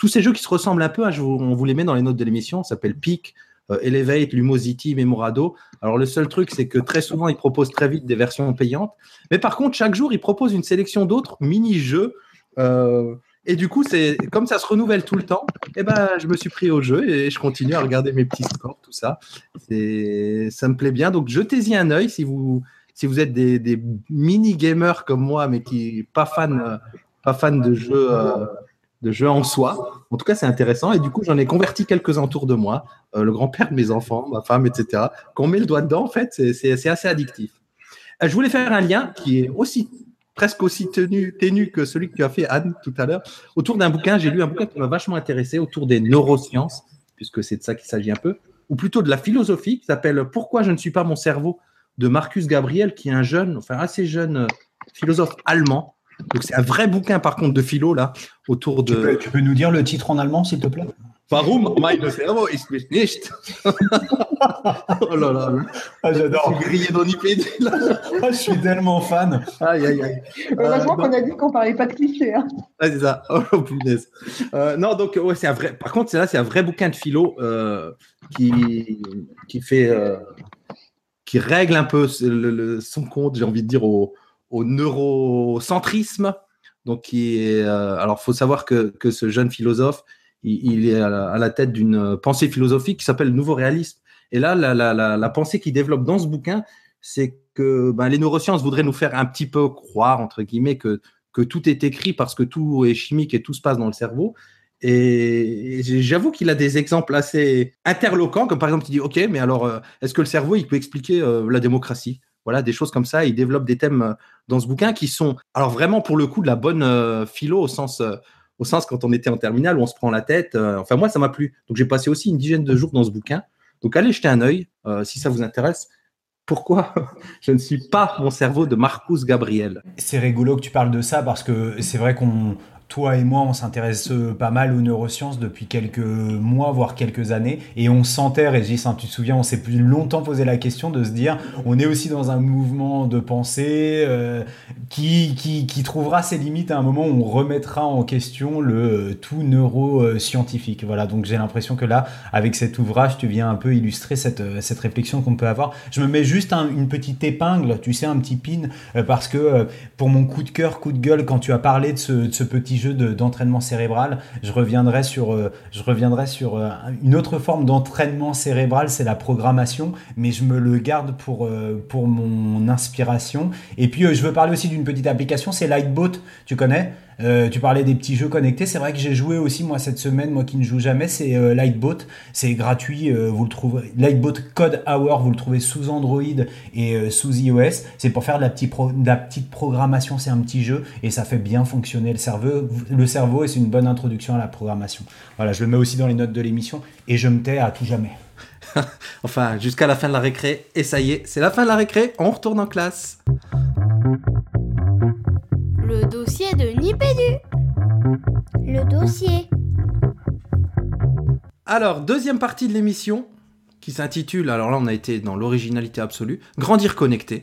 tous ces jeux qui se ressemblent un peu, hein, on vous les met dans les notes de l'émission, ça s'appelle Peak, euh, Elevate, Lumosity, Memorado. Alors le seul truc, c'est que très souvent, ils proposent très vite des versions payantes. Mais par contre, chaque jour, ils proposent une sélection d'autres mini-jeux. Euh, et du coup, c'est comme ça se renouvelle tout le temps. Eh ben, je me suis pris au jeu et je continue à regarder mes petits scores, tout ça. Ça me plaît bien. Donc, jetez-y un œil si vous, si vous êtes des, mini gamers comme moi, mais qui pas fan, pas fan de jeux de jeu en soi. En tout cas, c'est intéressant. Et du coup, j'en ai converti quelques-uns autour de moi, euh, le grand-père de mes enfants, ma femme, etc. Quand on met le doigt dedans, en fait, c'est assez addictif. Euh, je voulais faire un lien qui est aussi presque aussi tenu, ténu que celui que tu as fait, Anne, tout à l'heure, autour d'un bouquin. J'ai lu un bouquin qui m'a vachement intéressé autour des neurosciences, puisque c'est de ça qu'il s'agit un peu, ou plutôt de la philosophie, qui s'appelle Pourquoi je ne suis pas mon cerveau de Marcus Gabriel, qui est un jeune, enfin assez jeune euh, philosophe allemand, donc c'est un vrai bouquin par contre de philo là autour de. Tu peux, nous dire le titre en allemand s'il te plaît? Warum meine Servo ist mich nicht? Oh là là, ah, j'adore. grillé dans l'IPD là. Ah, je suis tellement fan. Aïe aïe aïe. Heureusement euh, qu'on a dit qu'on parlait pas de clichés. Hein. Ah, c'est ça. Oh punaise. Euh, non donc ouais c'est un vrai. Par contre c'est là c'est un vrai bouquin de philo euh, qui qui fait euh, qui règle un peu le, son compte j'ai envie de dire au au neurocentrisme. Donc, qui est, euh, alors, faut savoir que, que, ce jeune philosophe, il, est à la, tête d'une pensée philosophique qui s'appelle le nouveau réalisme. Et là, la, la, la, pensée qu'il développe dans ce bouquin, c'est que ben, les neurosciences voudraient nous faire un petit peu croire, entre guillemets, que, que tout est écrit parce que tout est chimique et tout se passe dans le cerveau. Et j'avoue qu'il a des exemples assez interloquants, comme par exemple, il dit, OK, mais alors, euh, est-ce que le cerveau, il peut expliquer euh, la démocratie? Voilà, des choses comme ça. Il développe des thèmes euh, dans ce bouquin qui sont, alors vraiment pour le coup, de la bonne euh, philo au sens, euh, au sens quand on était en terminale où on se prend la tête. enfin, moi, ça m'a plu. Donc, j'ai passé aussi une dizaine de jours dans ce bouquin. Donc, allez jeter un œil si ça vous intéresse. Pourquoi je ne suis pas mon cerveau de Marcus Gabriel? C'est rigolo que tu parles de ça parce que c'est vrai qu'on toi et moi, on s'intéresse euh, pas mal aux neurosciences depuis quelques mois, voire quelques années, et on sentait, Régis, hein, tu te souviens, on s'est plus longtemps posé la question de se dire, on est aussi dans un mouvement de pensée euh, qui, qui, trouvera ses limites à un moment où on remettra en question le euh, tout neuroscientifique. Voilà, donc j'ai l'impression que là, avec cet ouvrage, tu viens un peu illustrer cette, cette réflexion qu'on peut avoir. Je me mets juste une petite épingle, tu sais, un petit pin, parce que pour mon coup de cœur, coup de gueule, quand tu as parlé de ce, de ce petit d'entraînement cérébral. Je reviendrai sur, euh, je reviendrai sur euh, une autre forme d'entraînement cérébral, c'est la programmation, mais je me le garde pour, euh, pour mon inspiration. Et puis, je veux parler aussi d'une petite application, c'est Lightboat, tu connais? Euh, tu parlais des petits jeux connectés. C'est vrai que j'ai joué aussi moi cette semaine, moi qui ne joue jamais, c'est euh, Lightboat. C'est gratuit, euh, vous le trouvez. Lightboat Code Hour, vous le trouvez sous Android et sous iOS. C'est pour faire de la, petite la petite programmation. C'est un petit jeu et ça fait bien fonctionner le cerveau. Le cerveau et c'est une bonne introduction à la programmation. Voilà, je le mets aussi dans les notes de l'émission et je me tais à tout jamais. enfin, jusqu'à la fin de la récré. Et ça y est, c'est la fin de la récré. On retourne en classe le dossier de Nipédu. Le dossier. Alors, deuxième partie de l'émission qui s'intitule, alors là on a été dans l'originalité absolue, Grandir connecté.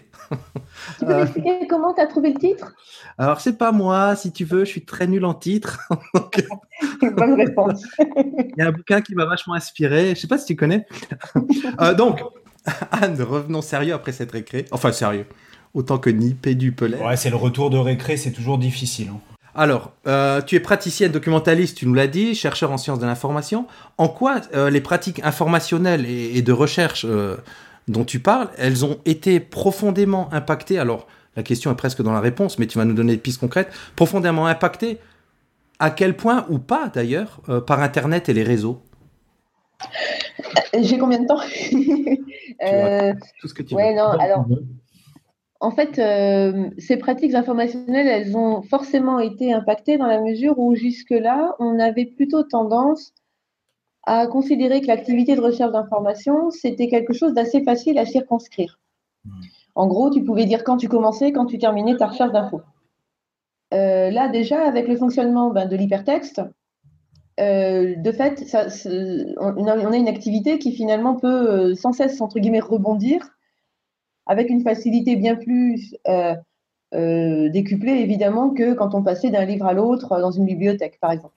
Tu peux m'expliquer comment tu as trouvé le titre? Alors c'est pas moi, si tu veux, je suis très nul en titre. Bonne réponse. Il y a un bouquin qui m'a vachement inspiré, je sais pas si tu connais. Euh, donc, Anne, revenons sérieux après cette récré. Enfin sérieux autant que nipper du pellet. Ouais, c'est le retour de récré, c'est toujours difficile. Hein. Alors, euh, tu es praticienne documentaliste, tu nous l'as dit, chercheur en sciences de l'information. En quoi euh, les pratiques informationnelles et, de recherche euh, dont tu parles, elles ont été profondément impactées? Alors, la question est presque dans la réponse, mais tu vas nous donner des pistes concrètes. Profondément impactées à quel point ou pas d'ailleurs par Internet et les réseaux? J'ai combien de temps? Tout ce que tu ouais, Non, alors, en fait, euh, ces pratiques informationnelles, elles ont forcément été impactées dans la mesure où jusque-là, on avait plutôt tendance à considérer que l'activité de recherche d'information, c'était quelque chose d'assez facile à circonscrire. Hmm. En gros, tu pouvais dire quand tu commençais, quand tu terminais ta recherche d'infos. Euh, là, déjà, avec le fonctionnement ben, de l'hypertexte, euh, de fait, on, a, une activité qui finalement peut sans cesse, entre guillemets, rebondir avec une facilité bien plus euh, euh, décuplée, évidemment, que quand on passait d'un livre à l'autre dans une bibliothèque, par exemple.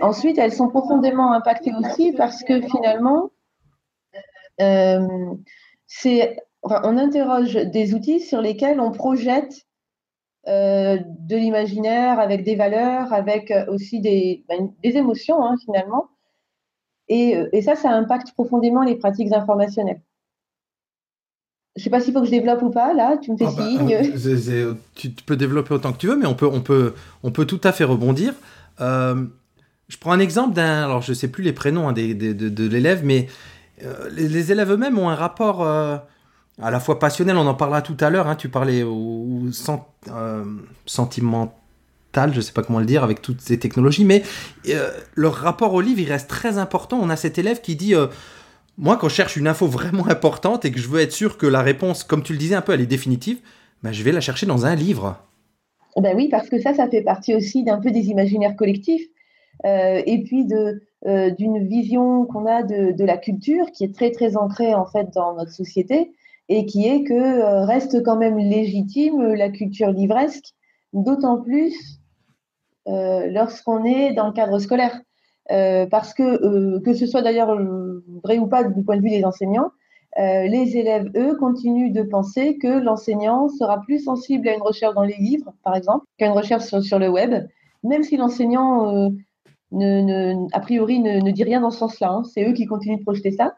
Ensuite, elles sont profondément impactées aussi parce que finalement, euh, on interroge des outils sur lesquels on projette de l'imaginaire avec des valeurs, avec aussi des, ben, émotions, hein, finalement. et, ça, ça impacte profondément les pratiques informationnelles. Je sais pas s'il faut que je développe ou pas, là, tu me fais ah bah, signe. Euh, tu peux développer autant que tu veux, mais on peut, on peut, on peut tout à fait rebondir. Euh, je prends un exemple d'un, alors je sais plus les prénoms hein, de, l'élève, mais euh, les, élèves eux-mêmes ont un rapport à la fois passionnel, on en parlera tout à l'heure, hein, tu parlais au, sentimental, je sais pas comment le dire, avec toutes ces technologies, mais leur rapport au livre, il reste très important. On a cet élève qui dit moi, quand je cherche une info vraiment importante et que je veux être sûr que la réponse, comme tu le disais un peu, elle est définitive, ben, je vais la chercher dans un livre. Ben oui, parce que ça, ça fait partie aussi d'un peu des imaginaires collectifs euh, et puis de, euh, d'une vision qu'on a de, la culture qui est très très ancrée en fait dans notre société et qui est que euh, reste quand même légitime la culture livresque, d'autant plus lorsqu'on est dans le cadre scolaire. Euh, parce que, euh, que ce soit d'ailleurs vrai ou pas du point de vue des enseignants, euh, les élèves, eux, continuent de penser que l'enseignant sera plus sensible à une recherche dans les livres, par exemple, qu'à une recherche sur, le web, même si l'enseignant, ne, a priori, ne, dit rien dans ce sens-là. Hein. C'est eux qui continuent de projeter ça.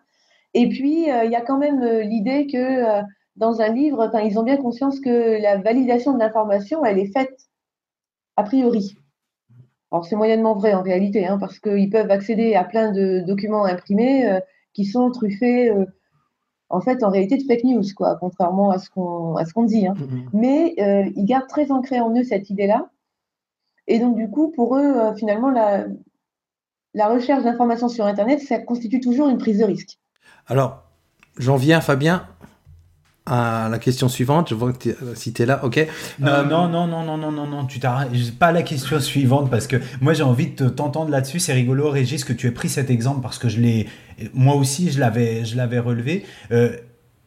Et puis, il y a quand même l'idée que dans un livre, ils ont bien conscience que la validation de l'information, elle est faite a priori. Alors c'est moyennement vrai en réalité, hein, parce qu'ils peuvent accéder à plein de documents imprimés euh, qui sont truffés, euh, en fait, en réalité, de fake news, quoi, contrairement à ce qu'on dit. Hein. Mm-hmm. Mais euh, ils gardent très ancré en eux cette idée-là. Et donc, du coup, pour eux, finalement, la, la recherche d'informations sur Internet, ça constitue toujours une prise de risque. Alors, j'en viens, Fabien. À la question suivante. Je vois que si tu es là, ok. Non, non, non, non, non, non, non, non, tu t'arrêtes. Pas la question suivante parce que moi j'ai envie de t'entendre là-dessus. C'est rigolo, Régis, que tu aies pris cet exemple parce que je l'ai, moi aussi, je l'avais, je l'avais relevé. Euh,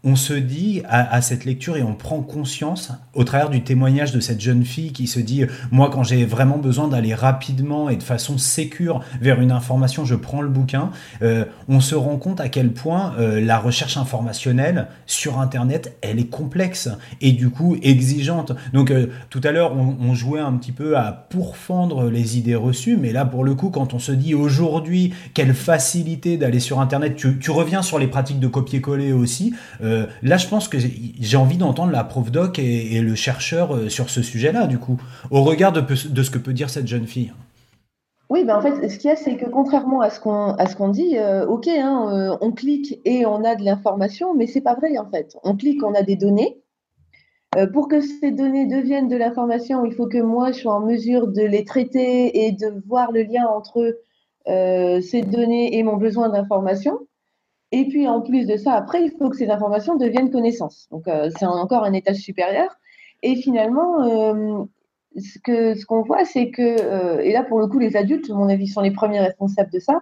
on se dit à, cette lecture et on prend conscience au travers du témoignage de cette jeune fille qui se dit moi quand j'ai vraiment besoin d'aller rapidement et de façon sécure vers une information je prends le bouquin euh, on se rend compte à quel point euh, la recherche informationnelle sur internet elle est complexe et du coup exigeante. Donc euh, tout à l'heure on, jouait un petit peu à pourfendre les idées reçues mais là pour le coup quand on se dit aujourd'hui quelle facilité d'aller sur internet tu, reviens sur les pratiques de copier-coller aussi euh, là, je pense que j'ai envie d'entendre la prof doc et, le chercheur euh, sur ce sujet-là, du coup, au regard de, ce que peut dire cette jeune fille. Oui, ben en fait, ce qu'il y a, c'est que contrairement à ce qu'on dit, euh, ok, hein, on clique et on a de l'information, mais c'est pas vrai en fait. On clique, on a des données. pour que ces données deviennent de l'information, il faut que moi je sois en mesure de les traiter et de voir le lien entre ces données et mon besoin d'information. Et puis, en plus de ça, après, il faut que ces informations deviennent connaissances. Donc, euh, c'est encore un étage supérieur. Et finalement, euh, ce qu'on ce qu'on voit, c'est que, euh, et là, pour le coup, les adultes, à mon avis, sont les premiers responsables de ça.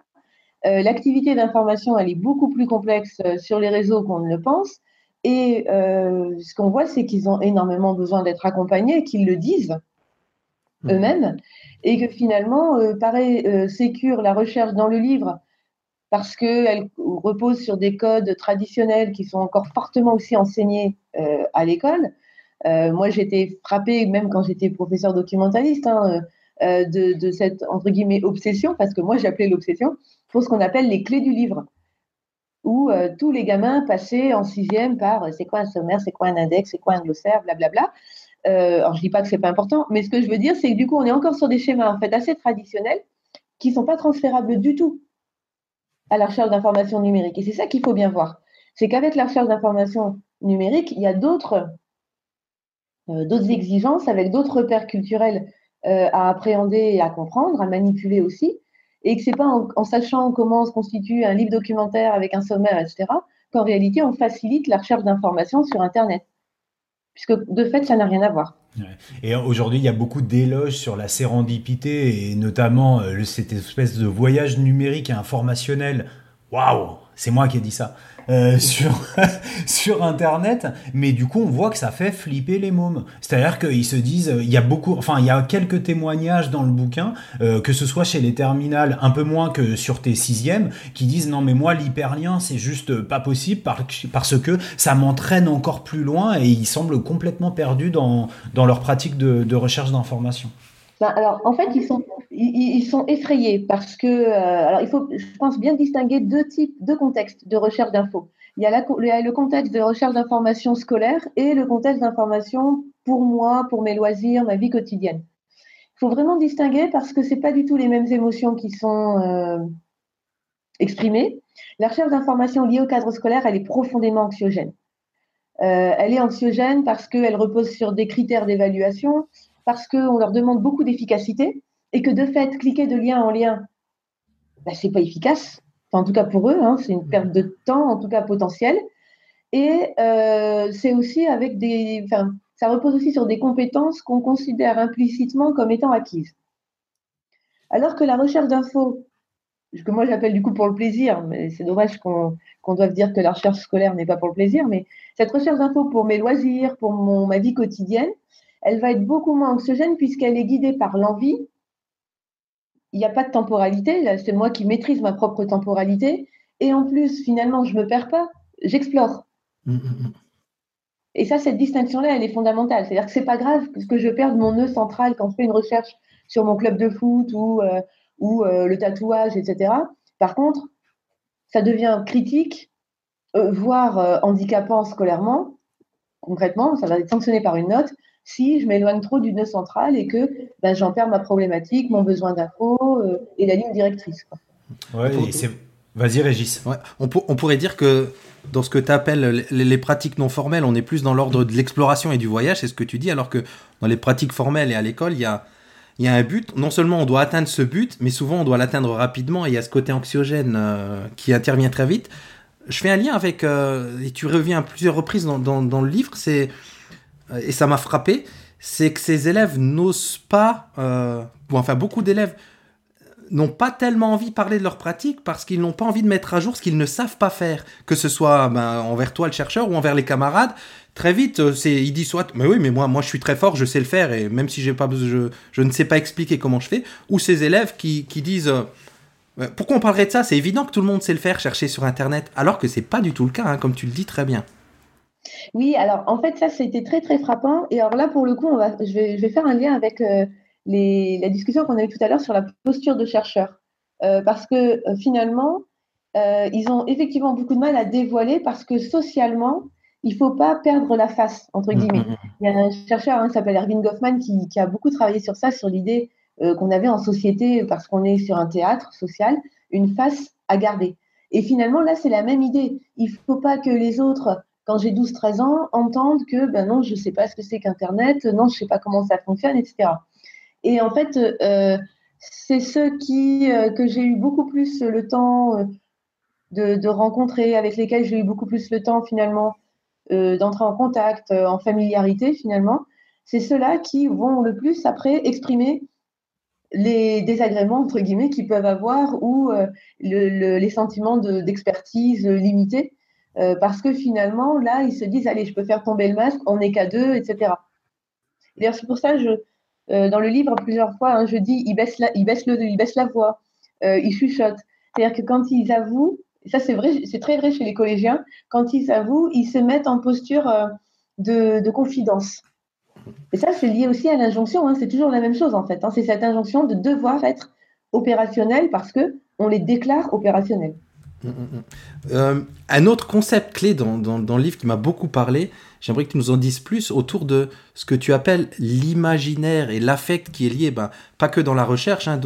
L'activité d'information, elle est beaucoup plus complexe sur les réseaux qu'on ne le pense. Et ce qu'on voit, c'est qu'ils ont énormément besoin d'être accompagnés, qu'ils le disent mmh. eux-mêmes. Et que finalement, pareil, sécure la recherche dans le livre, parce qu'elle repose sur des codes traditionnels qui sont encore fortement aussi enseignés euh, à l'école. Euh, moi, j'étais frappée, même quand j'étais professeur documentaliste, hein, euh, de, cette, entre guillemets, obsession, parce que moi, j'appelais l'obsession, pour ce qu'on appelle les clés du livre, où tous les gamins passaient en sixième par c'est quoi un sommaire, c'est quoi un index, c'est quoi un glossaire, blablabla. alors, je dis pas que c'est pas important, mais ce que je veux dire, c'est que du coup, on est encore sur des schémas, en fait, assez traditionnels, qui sont pas transférables du tout à la recherche d'informations numériques. Et c'est ça qu'il faut bien voir. C'est qu'avec la recherche d'informations numériques, il y a d'autres euh, exigences avec d'autres repères culturels euh, à appréhender et à comprendre, à manipuler aussi, et que c'est pas en, sachant comment se constitue un livre documentaire avec un sommaire, etc., qu'en réalité on facilite la recherche d'informations sur Internet, puisque de fait ça n'a rien à voir. Et aujourd'hui, il y a beaucoup d'éloges sur la sérendipité et notamment euh, cette espèce de voyage numérique et informationnel. Waouh, c'est moi qui ai dit ça. Euh, sur, sur Internet, mais du coup, on voit que ça fait flipper les mômes. C'est-à-dire qu'ils se disent, il y a beaucoup, enfin, il y a quelques témoignages dans le bouquin, euh, que ce soit chez les terminales, un peu moins que sur tes sixièmes, qui disent, non, mais moi, l'hyperlien, c'est juste pas possible parce que ça m'entraîne encore plus loin et ils semblent complètement perdus dans, dans leur pratique de, recherche d'information. Ben, alors, en fait, ils sont, ils, sont effrayés parce que, euh, alors, il faut, je pense, bien distinguer deux types, deux contextes de recherche d'infos. Il, y a le contexte de recherche d'information scolaire et le contexte d'information pour moi, pour mes loisirs, ma vie quotidienne. Il faut vraiment distinguer parce que ce pas du tout les mêmes émotions qui sont euh, exprimées. La recherche d'information liée au cadre scolaire, elle est profondément anxiogène. Euh, elle est anxiogène parce qu'elle repose sur des critères d'évaluation, parce qu'on leur demande beaucoup d'efficacité et que de fait, cliquer de lien en lien, ben, ce n'est pas efficace. en tout cas pour eux, hein, c'est une perte de temps, en tout cas potentielle. Et euh, c'est aussi avec des. Enfin, ça repose aussi sur des compétences qu'on considère implicitement comme étant acquises. Alors que la recherche d'infos, que moi j'appelle du coup pour le plaisir, mais c'est dommage qu'on doive dire que la recherche scolaire n'est pas pour le plaisir, mais cette recherche d'infos pour mes loisirs, pour mon, ma vie quotidienne, elle va être beaucoup moins anxiogène puisqu'elle est guidée par l'envie. Il n'y a pas de temporalité, c'est moi qui maîtrise ma propre temporalité. Et en plus, finalement, je ne me perds pas, j'explore. Mmh, mmh, mmh. Et ça, cette distinction-là, elle est fondamentale. C'est-à-dire que ce n'est pas grave que je perde mon nœud central quand je fais une recherche sur mon club de foot ou, euh, ou euh, le tatouage, etc. Par contre, ça devient critique, euh, voire handicapant scolairement. Concrètement, ça va être sanctionné par une note si je m'éloigne trop du nœud central et que ben, j'en perds ma problématique, mon besoin d'info euh, et la ligne directrice. Vas-y, Régis. On, pourrait dire que dans ce que tu appelles les, pratiques non formelles, on est plus dans l'ordre de l'exploration et du voyage, c'est ce que tu dis, alors que dans les pratiques formelles et à l'école, il y a, y a un but. Non seulement on doit atteindre ce but, mais souvent on doit l'atteindre rapidement et il y a ce côté anxiogène euh, qui intervient très vite. je fais un lien avec, et tu reviens à plusieurs reprises dans, dans, le livre, c'est, et ça m'a frappé, c'est que ces élèves n'osent pas, ou enfin beaucoup d'élèves n'ont pas tellement envie de parler de leur pratique parce qu'ils n'ont pas envie de mettre à jour ce qu'ils ne savent pas faire, que ce soit ben, envers toi le chercheur ou envers les camarades. Très vite, euh, c'est, ils disent soit, mais oui, mais moi, moi, je suis très fort, je sais le faire et même si j'ai pas, je, je ne sais pas expliquer comment je fais. Ou ces élèves qui, qui disent, euh, euh, pourquoi on parlerait de ça? C'est évident que tout le monde sait le faire, chercher sur Internet, alors que c'est pas du tout le cas, hein, comme tu le dis très bien. Oui, alors en fait, ça, c'était très très frappant. Et alors là, pour le coup, on va, je, vais, je vais faire un lien avec la discussion qu'on a eue tout à l'heure sur la posture de chercheur. Euh, parce que euh, finalement, euh, ils ont effectivement beaucoup de mal à dévoiler parce que socialement, il ne faut pas perdre la face, entre mmh, guillemets. Mmh, mmh. Il y a un chercheur hein, qui s'appelle Erwin Goffman qui, a beaucoup travaillé sur ça, sur l'idée qu'on avait en société, parce qu'on est sur un théâtre social, une face à garder. Et finalement, là, c'est la même idée. Il ne faut pas que les autres, quand j'ai 12-13 ans, entendent que ben non, je ne sais pas ce que c'est qu'Internet, non, je ne sais pas comment ça fonctionne, etc. Et en fait, euh, c'est ceux qui, euh, que j'ai eu beaucoup plus le temps euh, de, rencontrer, avec lesquels j'ai eu beaucoup plus le temps finalement d'entrer en contact, en familiarité finalement. C'est ceux-là qui vont le plus après exprimer les désagréments entre guillemets qu'ils peuvent avoir ou les sentiments d'expertise limités parce que finalement là ils se disent allez je peux faire tomber le masque on n'est qu'à deux etc. D'ailleurs c'est pour ça je, euh, dans le livre, plusieurs fois, hein, je dis, il baisse la, il baisse le, il baisse la voix, euh, il chuchote. C'est-à-dire que quand ils avouent, ça c'est vrai, c'est très vrai chez les collégiens, quand ils avouent, ils se mettent en posture euh, de, confidence. Et ça, c'est lié aussi à l'injonction. Hein, c'est toujours la même chose en fait. Hein, c'est cette injonction de devoir être opérationnel parce que on les déclare opérationnels. Hum, hum, hum. un autre concept clé dans, dans, dans le livre qui m'a beaucoup parlé, J'aimerais que tu nous en dises plus autour de ce que tu appelles l'imaginaire et l'affect qui est lié, ben, pas que dans la recherche, hein,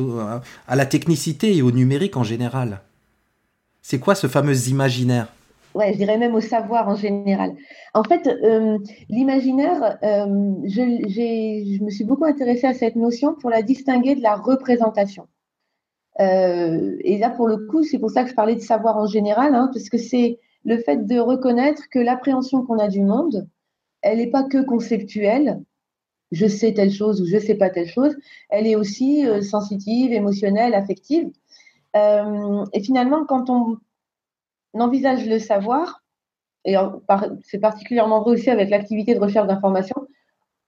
à la technicité et au numérique en général. C'est quoi ce fameux imaginaire? Ouais, je dirais même au savoir en général. En fait, euh, l'imaginaire, euh, je, je, me suis beaucoup intéressée à cette notion pour la distinguer de la représentation. Euh, et là, pour le coup, c'est pour ça que je parlais de savoir en général, hein, parce que c'est le fait de reconnaître que l'appréhension qu'on a du monde, elle n'est pas que conceptuelle, je sais telle chose ou je ne sais pas telle chose, elle est aussi euh, sensitive, émotionnelle, affective. Euh, et finalement, quand on envisage le savoir, et c'est particulièrement vrai aussi avec l'activité de recherche d'information,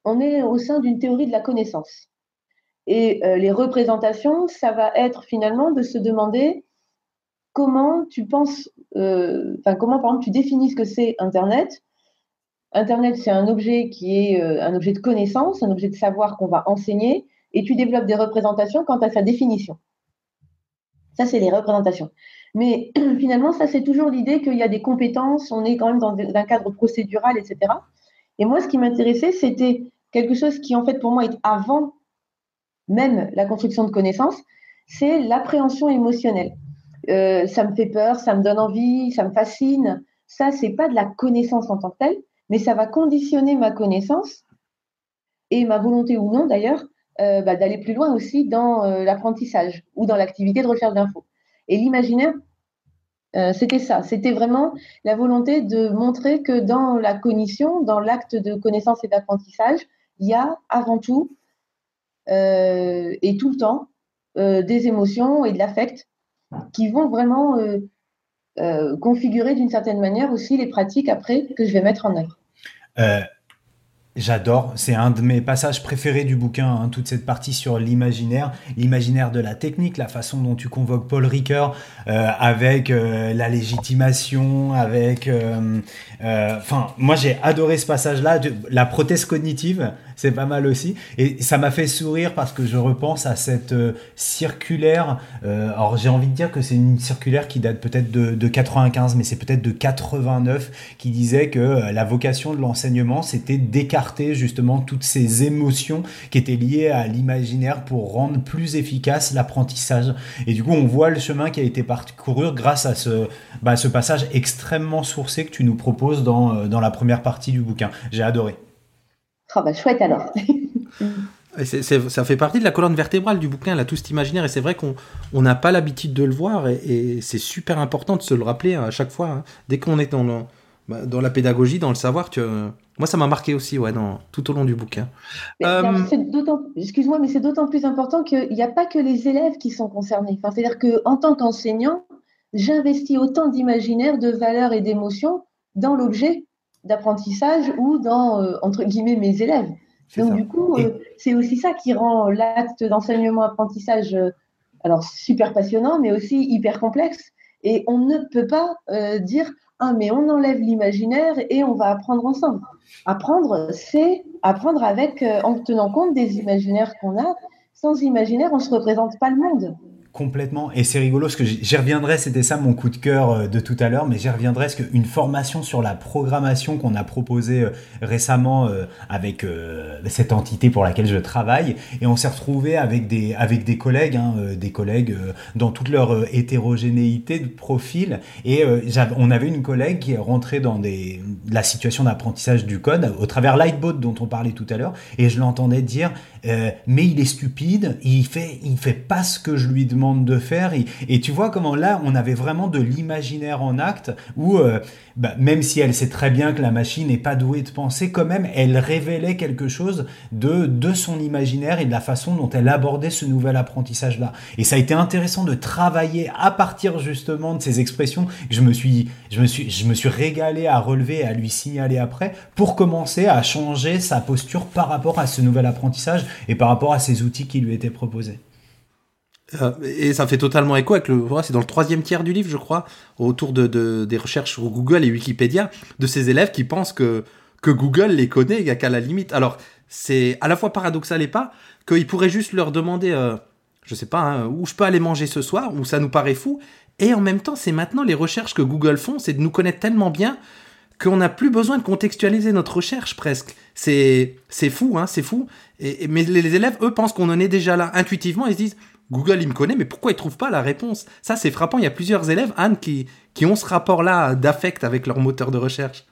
on est au sein d'une théorie de la connaissance. Et euh, les représentations, ça va être finalement de se demander comment tu penses, euh, enfin, comment par exemple tu définis ce que c'est Internet. Internet, c'est un objet qui est euh, un objet de connaissance, un objet de savoir qu'on va enseigner, et tu développes des représentations quant à sa définition. Ça, c'est les représentations. Mais finalement, ça, c'est toujours l'idée qu'il y a des compétences, on est quand même dans un cadre procédural, etc. Et moi, ce qui m'intéressait, c'était quelque chose qui, en fait, pour moi, est avant même la construction de connaissances, c'est l'appréhension émotionnelle. Euh, ça me fait peur, ça me donne envie, ça me fascine. Ça, c'est pas de la connaissance en tant que telle, mais ça va conditionner ma connaissance et ma volonté ou non d'ailleurs euh, bah, d'aller plus loin aussi dans euh, l'apprentissage ou dans l'activité de recherche d'infos. Et l'imaginaire, c'était ça, c'était vraiment la volonté de montrer que dans la cognition, dans l'acte de connaissance et d'apprentissage, il y a avant tout et tout le temps des émotions et de l'affect qui vont vraiment euh, euh, configurer d'une certaine manière aussi les pratiques après que je vais mettre en œuvre. Euh, J'adore, c'est un de mes passages préférés du bouquin, hein, toute cette partie sur l'imaginaire, l'imaginaire de la technique, la façon dont tu convoques Paul Ricoeur euh, avec euh, la légitimation, avec... Euh, enfin, moi j'ai adoré ce passage-là, la prothèse cognitive, c'est pas mal aussi, et ça m'a fait sourire parce que je repense à cette circulaire, alors j'ai envie de dire que c'est une circulaire qui date peut-être de, de 95, mais c'est peut-être de 89, qui disait que la vocation de l'enseignement, c'était d'écarter justement toutes ces émotions qui étaient liées à l'imaginaire pour rendre plus efficace l'apprentissage. Et du coup, on voit le chemin qui a été parcouru grâce à ce, bah, passage extrêmement sourcé que tu nous proposes euh, dans la première partie du bouquin. J'ai adoré. Oh bah chouette alors. ça fait partie de la colonne vertébrale du bouquin, là, tout cet imaginaire. Et c'est vrai qu'on n'a pas l'habitude de le voir. Et, c'est super important de se le rappeler à chaque fois. Hein. Dès qu'on est dans, bah, dans la pédagogie, dans le savoir, tu, moi, ça m'a marqué aussi, ouais, dans, tout au long du bouquin. Euh, excuse-moi, mais c'est d'autant plus important qu'il n'y a pas que les élèves qui sont concernés. Enfin, C'est-à-dire qu'en tant qu'enseignant, j'investis autant d'imaginaire, de valeurs et d'émotions dans l'objet d'apprentissage ou dans, euh, entre guillemets, mes élèves. Donc, du coup, euh, c'est aussi ça qui rend l'acte d'enseignement-apprentissage alors super passionnant, mais aussi hyper complexe. Et on ne peut pas dire ah, mais on enlève l'imaginaire et on va apprendre ensemble. Apprendre, c'est apprendre avec, en tenant compte des imaginaires qu'on a. Sans imaginaire, on ne se représente pas le monde. Complètement. Et c'est rigolo parce que j'y reviendrai, c'était ça mon coup de cœur euh, de tout à l'heure, mais j'y reviendrai parce qu'une formation sur la programmation qu'on a proposée euh, récemment euh, avec cette entité pour laquelle je travaille, et on s'est retrouvé avec des, avec des collègues, hein, des collègues dans toute leur hétérogénéité de profil, et on avait une collègue qui est rentrée dans des, la situation d'apprentissage du code au travers Lightboat dont on parlait tout à l'heure, et je l'entendais dire, mais il est stupide, il fait, il fait pas ce que je lui demande de faire. Et, tu vois comment là, on avait vraiment de l'imaginaire en acte, où euh, bah, même si elle sait très bien que la machine n'est pas douée de penser, quand même, elle révélait quelque chose de, de son imaginaire et de la façon dont elle abordait ce nouvel apprentissage-là. Et ça a été intéressant de travailler à partir justement de ces expressions que je me suis, je me suis, je me suis régalé à relever et à lui signaler après pour commencer à changer sa posture par rapport à ce nouvel apprentissage et par rapport à ces outils qui lui étaient proposés. Euh, et ça fait totalement écho avec le. C'est dans le troisième tiers du livre, je crois, autour de, des recherches sur Google et Wikipédia, de ces élèves qui pensent que, que Google les connaît qu'à la limite. Alors, c'est à la fois paradoxal et pas, qu'ils pourraient juste leur demander, euh, je sais pas, hein, où je peux aller manger ce soir, où ça nous paraît fou. Et en même temps, c'est maintenant les recherches que Google font, c'est de nous connaître tellement bien qu'on n'a plus besoin de contextualiser notre recherche presque. C'est fou, hein, c'est fou. Et, mais les élèves, eux, pensent qu'on en est déjà là intuitivement. Ils se disent, Google, il me connaît, mais pourquoi il trouve pas la réponse? Ça, c'est frappant. Il y a plusieurs élèves, Anne, qui, qui ont ce rapport-là d'affect avec leur moteur de recherche.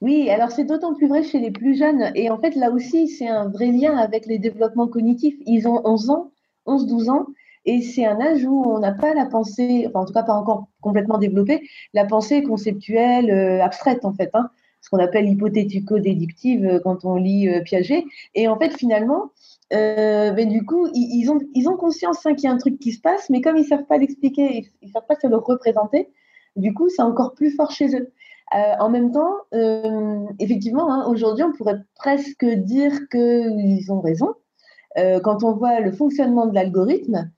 Oui, alors c'est d'autant plus vrai chez les plus jeunes. Et en fait, là aussi, c'est un vrai lien avec les développements cognitifs. Ils ont 11 ans, 11-12 ans, et c'est un âge où on n'a pas la pensée, en tout cas pas encore complètement développée, la pensée conceptuelle euh, abstraite en fait, hein, ce qu'on appelle hypothético-déductive euh, quand on lit euh, Piaget. Et en fait, finalement, euh, mais du coup, ils, ont, ils ont conscience hein, qu'il y a un truc qui se passe, mais comme ils ne savent pas l'expliquer, ils ne savent pas se le représenter, du coup, c'est encore plus fort chez eux. Euh, en même temps, euh, effectivement, hein, aujourd'hui, on pourrait presque dire qu'ils ont raison. quand on voit le fonctionnement de l'algorithme,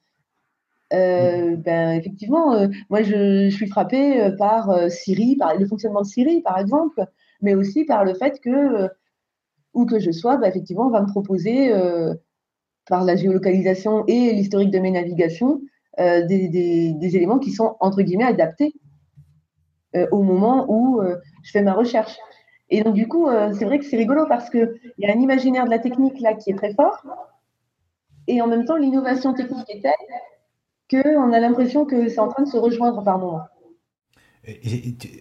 ben, effectivement, moi, je, je, suis frappée par Siri, par le fonctionnement de Siri, par exemple, mais aussi par le fait que où que je sois, bah, effectivement, on va me proposer euh, par la géolocalisation et l'historique de mes navigations euh, des, éléments qui sont entre guillemets adaptés euh, au moment où je fais ma recherche. Et donc du coup, c'est vrai que c'est rigolo parce qu'il y a un imaginaire de la technique là qui est très fort, et en même temps l'innovation technique est telle qu'on a l'impression que c'est en train de se rejoindre par moments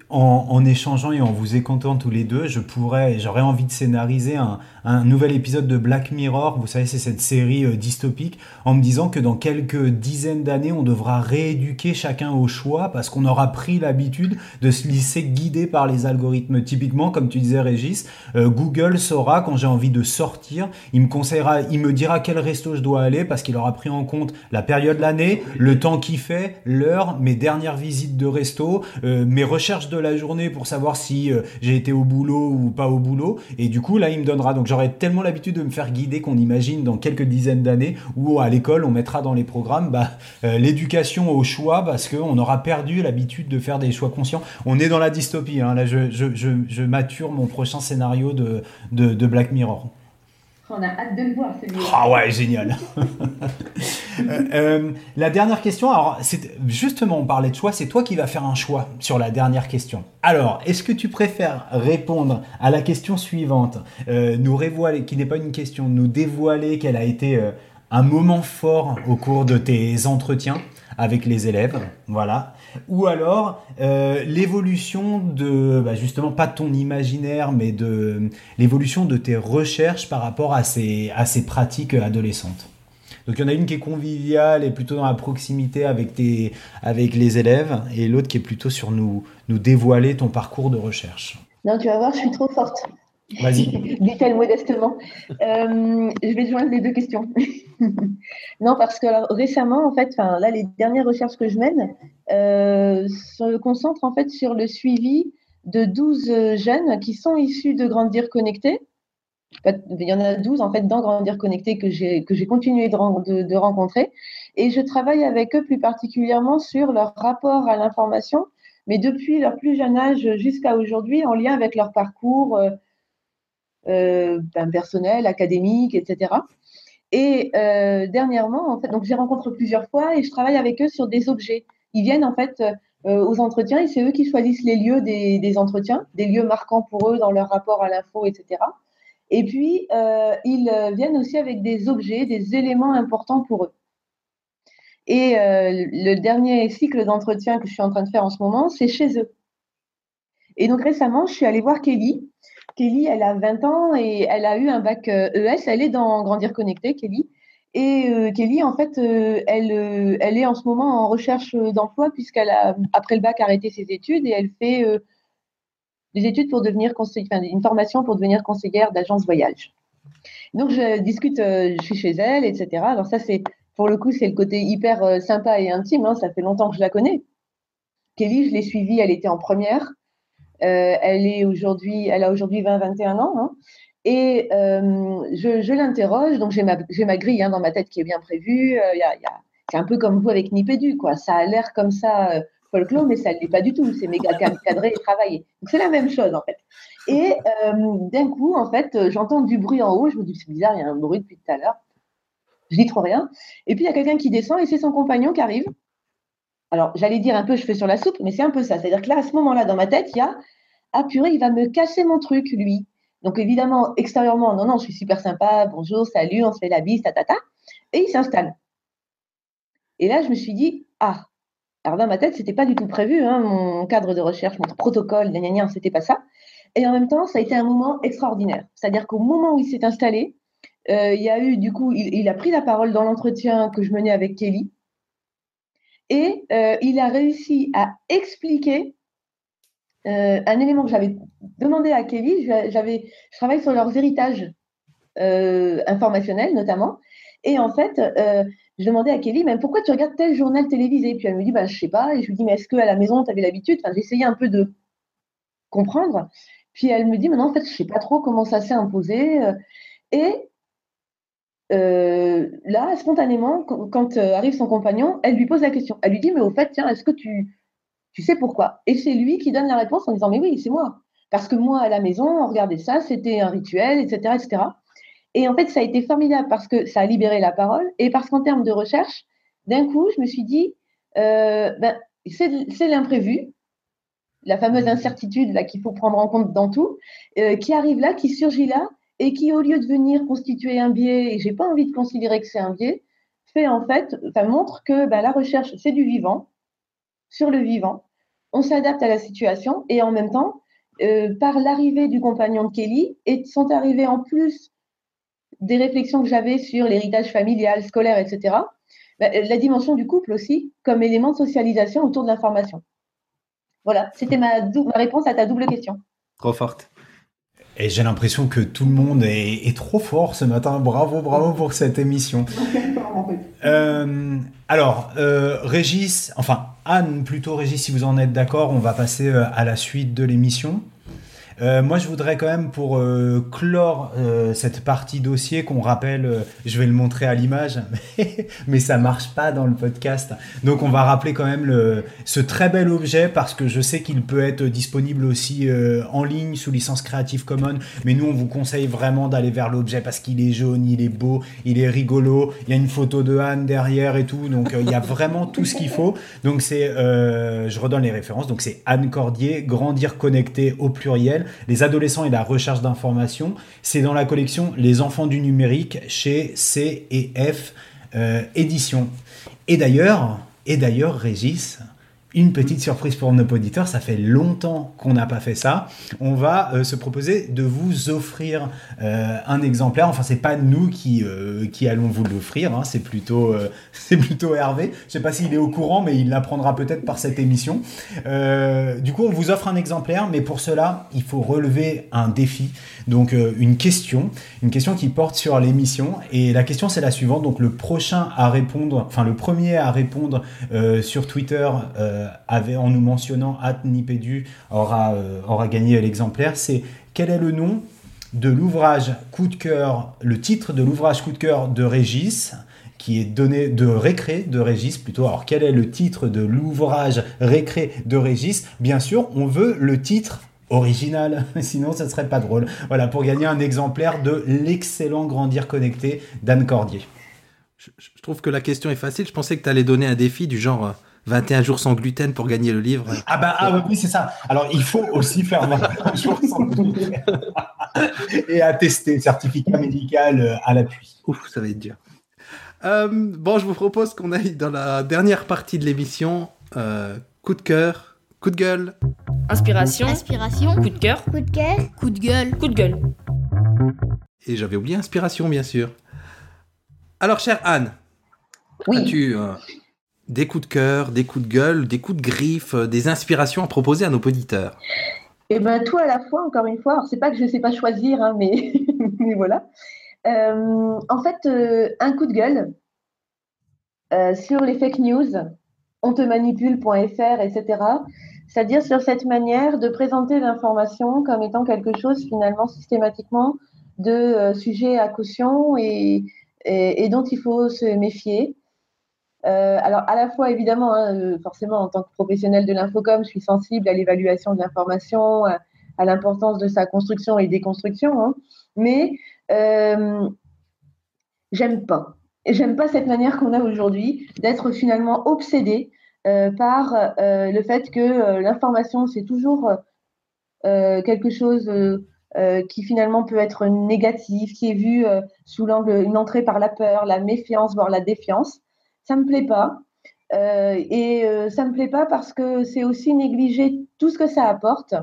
en, échangeant et en vous écoutant tous les deux, je pourrais, j'aurais envie de scénariser un, nouvel épisode de Black Mirror. Vous savez, c'est cette série euh, dystopique, en me disant que dans quelques dizaines d'années, on devra rééduquer chacun au choix parce qu'on aura pris l'habitude de se laisser guider par les algorithmes. Typiquement, comme tu disais, Régis, euh, Google saura quand j'ai envie de sortir, il me conseillera, il me dira quel resto je dois aller parce qu'il aura pris en compte la période de l'année, le temps qu'il fait, l'heure, mes dernières visites de resto. Euh, mes recherches de la journée pour savoir si euh, j'ai été au boulot ou pas au boulot. Et du coup, là, il me donnera. Donc, j'aurai tellement l'habitude de me faire guider qu'on imagine dans quelques dizaines d'années où à l'école, on mettra dans les programmes bah, euh, l'éducation au choix parce qu'on aura perdu l'habitude de faire des choix conscients. On est dans la dystopie. Hein. Là, je, mature mon prochain scénario de, de Black Mirror. On a hâte de le voir, celui-là. Ah ouais, génial. Euh, euh, la dernière question, alors c'est justement, on parlait de choix, c'est toi qui vas faire un choix sur la dernière question. Alors, est-ce que tu préfères répondre à la question suivante, euh, nous révoiler, qui n'est pas une question, nous dévoiler qu'elle a été un moment fort au cours de tes entretiens avec les élèves, voilà. Ou alors euh, l'évolution de, bah, justement, pas de ton imaginaire, mais de l'évolution de tes recherches par rapport à ces, à ces pratiques adolescentes. Donc il y en a une qui est conviviale et plutôt dans la proximité avec, tes, avec les élèves, et l'autre qui est plutôt sur nous, nous dévoiler ton parcours de recherche. Non, tu vas voir, je suis trop forte. Vas-y. Dit-elle modestement. Euh, je vais joindre les deux questions. non, parce que récemment, en fait, là, les dernières recherches que je mène euh, se concentrent en fait sur le suivi de 12 jeunes qui sont issus de Grandir Connecté. Il y en a 12 en fait dans Grandir Connecté que j'ai continué de, rencontrer et je travaille avec eux plus particulièrement sur leur rapport à l'information, mais depuis leur plus jeune âge jusqu'à aujourd'hui en lien avec leur parcours. Euh, euh, ben, personnel, académique, etc. Et euh, dernièrement, en fait, donc j'ai rencontré plusieurs fois et je travaille avec eux sur des objets. Ils viennent en fait euh, aux entretiens et c'est eux qui choisissent les lieux des, entretiens, des lieux marquants pour eux dans leur rapport à l'info, etc. Et puis, ils viennent aussi avec des objets, des éléments importants pour eux. Et le dernier cycle d'entretien que je suis en train de faire en ce moment, c'est chez eux. Et donc récemment, je suis allée voir Kelly, Kelly, elle a 20 ans et elle a eu un bac ES. Euh, e elle est dans Grandir Connecté, Kelly. Et euh, Kelly, en fait, euh, elle, est en ce moment en recherche d'emploi puisqu'elle a, après le bac, arrêté ses études et elle fait des études pour devenir conseillère, une formation pour devenir conseillère d'agence voyage. Donc, je discute, je suis chez elle, etc. Alors, ça, c'est, pour le coup, c'est le côté hyper sympa et intime. Hein. ça fait longtemps que je la connais. Kelly, je l'ai suivie, elle était en première. Euh, elle est aujourd'hui, a aujourd'hui 20-21 ans. Hein. et euh, je, l'interroge, donc j'ai ma, grille hein, dans ma tête qui est bien prévue. Euh, c'est un peu comme vous avec Nipédu, quoi. Ça a l'air comme ça folklore, mais ça ne l'est pas du tout. C'est méga cadré et travaillé. Donc c'est la même chose en fait. Et d'un coup, en fait, j'entends du bruit en haut. Je me dis c'est bizarre, il y a un bruit depuis tout à l'heure. Je dis trop rien. Et puis il y a quelqu'un qui descend et c'est son compagnon qui arrive. Alors, j'allais dire un peu, fais sur la soupe, mais c'est un peu ça. C'est-à-dire que là, à ce moment-là, dans ma tête, il y a Ah, purée, il va me casser mon truc, lui. Donc, évidemment, extérieurement, non, non, je suis super sympa, bonjour, salut, on se fait la bise, ta, ta, ta. Et il s'installe. Et là, je me suis dit Ah, alors dans ma tête, c'était pas du tout prévu, hein, mon cadre de recherche, mon protocole, gna, c'était pas ça. Et en même temps, ça a été un moment extraordinaire. C'est-à-dire qu'au moment où il s'est installé, euh, il y a eu, du coup, il a pris la parole dans l'entretien que je menais avec Kelly. Et euh, il a réussi à expliquer euh, un élément que j'avais demandé à Kelly. Je travaille sur leurs héritages euh, informationnels notamment. Et en fait, je demandais à Kelly, mais pourquoi tu regardes tel journal télévisé? Puis elle me dit, bah, je sais pas. Et je lui dis, mais est-ce qu'à la maison, tu avais l'habitude? Enfin, J'essayais un peu de comprendre. Puis elle me dit, mais non, en fait, je sais pas trop comment ça s'est imposé. Et euh, là, spontanément, quand, euh, arrive son compagnon, elle lui pose la question. Elle lui dit, mais au fait, tiens, est-ce que tu, tu sais pourquoi? Et c'est lui qui donne la réponse en disant, mais oui, c'est moi. Parce que moi, à la maison, on regardait ça, c'était un rituel, etc., etc. Et en fait, ça a été formidable parce que ça a libéré la parole et parce qu'en termes de recherche, d'un coup, je me suis dit, euh, ben, c'est l'imprévu, la fameuse incertitude là qu'il faut prendre en compte dans tout, qui arrive là, qui surgit là, et qui, au lieu de venir constituer un biais, et j'ai pas envie de considérer que c'est un biais, fait en fait, ça montre que bah, la recherche, c'est du vivant, sur le vivant. On s'adapte à la situation et en même temps, euh, par l'arrivée du compagnon de Kelly, et sont arrivées en plus des réflexions que j'avais sur l'héritage familial, scolaire, etc., bah, la dimension du couple aussi, comme élément de socialisation autour de l'information. Voilà, c'était ma, ma réponse à ta double question. Trop forte. Et j'ai l'impression que tout le monde est, trop fort ce matin. Bravo, bravo pour cette émission. Euh, alors, euh, Régis, enfin Anne plutôt, Régis, si vous en êtes d'accord, on va passer euh, à la suite de l'émission. Euh, moi, je voudrais quand même, pour euh, clore euh, cette partie dossier, qu'on rappelle, je vais le montrer à l'image, mais, mais, ça marche pas dans le podcast. Donc, on va rappeler quand même ce très bel objet parce que je sais qu'il peut être disponible aussi en ligne sous licence Creative Commons. Mais nous, on vous conseille vraiment d'aller vers l'objet parce qu'il est jaune, il est beau, il est rigolo. Il y a une photo de Anne derrière et tout. Donc, il y a vraiment tout ce qu'il faut. Donc, c'est, je redonne les références. Donc, c'est Anne Cordier, Grandir connecté au pluriel les adolescents et la recherche d'informations. C'est dans la collection Les enfants du numérique chez C et euh, Éditions. Et d'ailleurs, Et d'ailleurs, Régis, une petite surprise pour nos auditeurs, ça fait longtemps qu'on n'a pas fait ça. On va euh, se proposer de vous offrir euh, un exemplaire. Enfin, c'est pas nous qui, euh, allons vous l'offrir, hein. c'est plutôt, c'est plutôt Hervé. Je sais pas s'il est au courant, mais il l'apprendra peut-être par cette émission. du coup, on vous offre un exemplaire, mais pour cela, il faut relever un défi, donc une question, une question qui porte sur l'émission. Et la question, c'est la suivante. Donc, le prochain à répondre, enfin, le premier à répondre sur Twitter. Avait, en nous mentionnant Nipédu aura, euh, aura gagné l'exemplaire, c'est quel est le nom de l'ouvrage coup de cœur, le titre de l'ouvrage coup de cœur de Régis, qui est donné de récré de Régis plutôt? Alors quel est le titre de l'ouvrage récré de Régis? Bien sûr, on veut le titre original, sinon ça serait pas drôle. Voilà, pour gagner un exemplaire de l'excellent Grandir Connecté d'Anne Cordier. Je, je, trouve que la question est facile. Je pensais que tu allais donner un défi du genre euh, 21 jours sans gluten pour gagner le livre. Ah bah ah oui, c'est ça. Alors il faut aussi faire 21 jours sans gluten et attester, certificat médical euh, à l'appui. Ouf, ça va être dur. Euh, bon, je vous propose qu'on aille dans la dernière partie de l'émission. Euh, coup de cœur, coup de gueule. Inspiration. Inspiration. Coup de cœur. Coup de cœur. Coup de gueule. Coup de gueule. Et j'avais oublié inspiration, bien sûr. Alors, chère Anne, Oui. as-tu des coups de cœur, des coups de gueule, des coups de griffe, euh, des inspirations à proposer à nos auditeurs Eh ben tout à la fois, encore une fois. Alors c'est pas que je ne sais pas choisir, hein, mais, voilà. Euh, en fait, euh, un coup de gueule sur les fake news, ontemanipule.fr, etc. C'est-à-dire sur cette manière de présenter l'information comme étant quelque chose finalement systématiquement de sujet à caution et dont il faut se méfier. Euh, alors, à la fois, évidemment, hein, euh, forcément, en tant que professionnel de l'infocom, je suis sensible à l'évaluation de l'information, à, l'importance de sa construction et déconstruction, hein, mais euh, j'aime pas. J'aime pas cette manière qu'on a aujourd'hui d'être finalement obsédé par le fait que l'information, c'est toujours quelque chose qui finalement peut être négatif, qui est vu sous l'angle, une entrée par la peur, la méfiance, voire la défiance ça me plaît pas. Euh, et euh, ça me plaît pas parce que c'est aussi négliger tout ce que ça apporte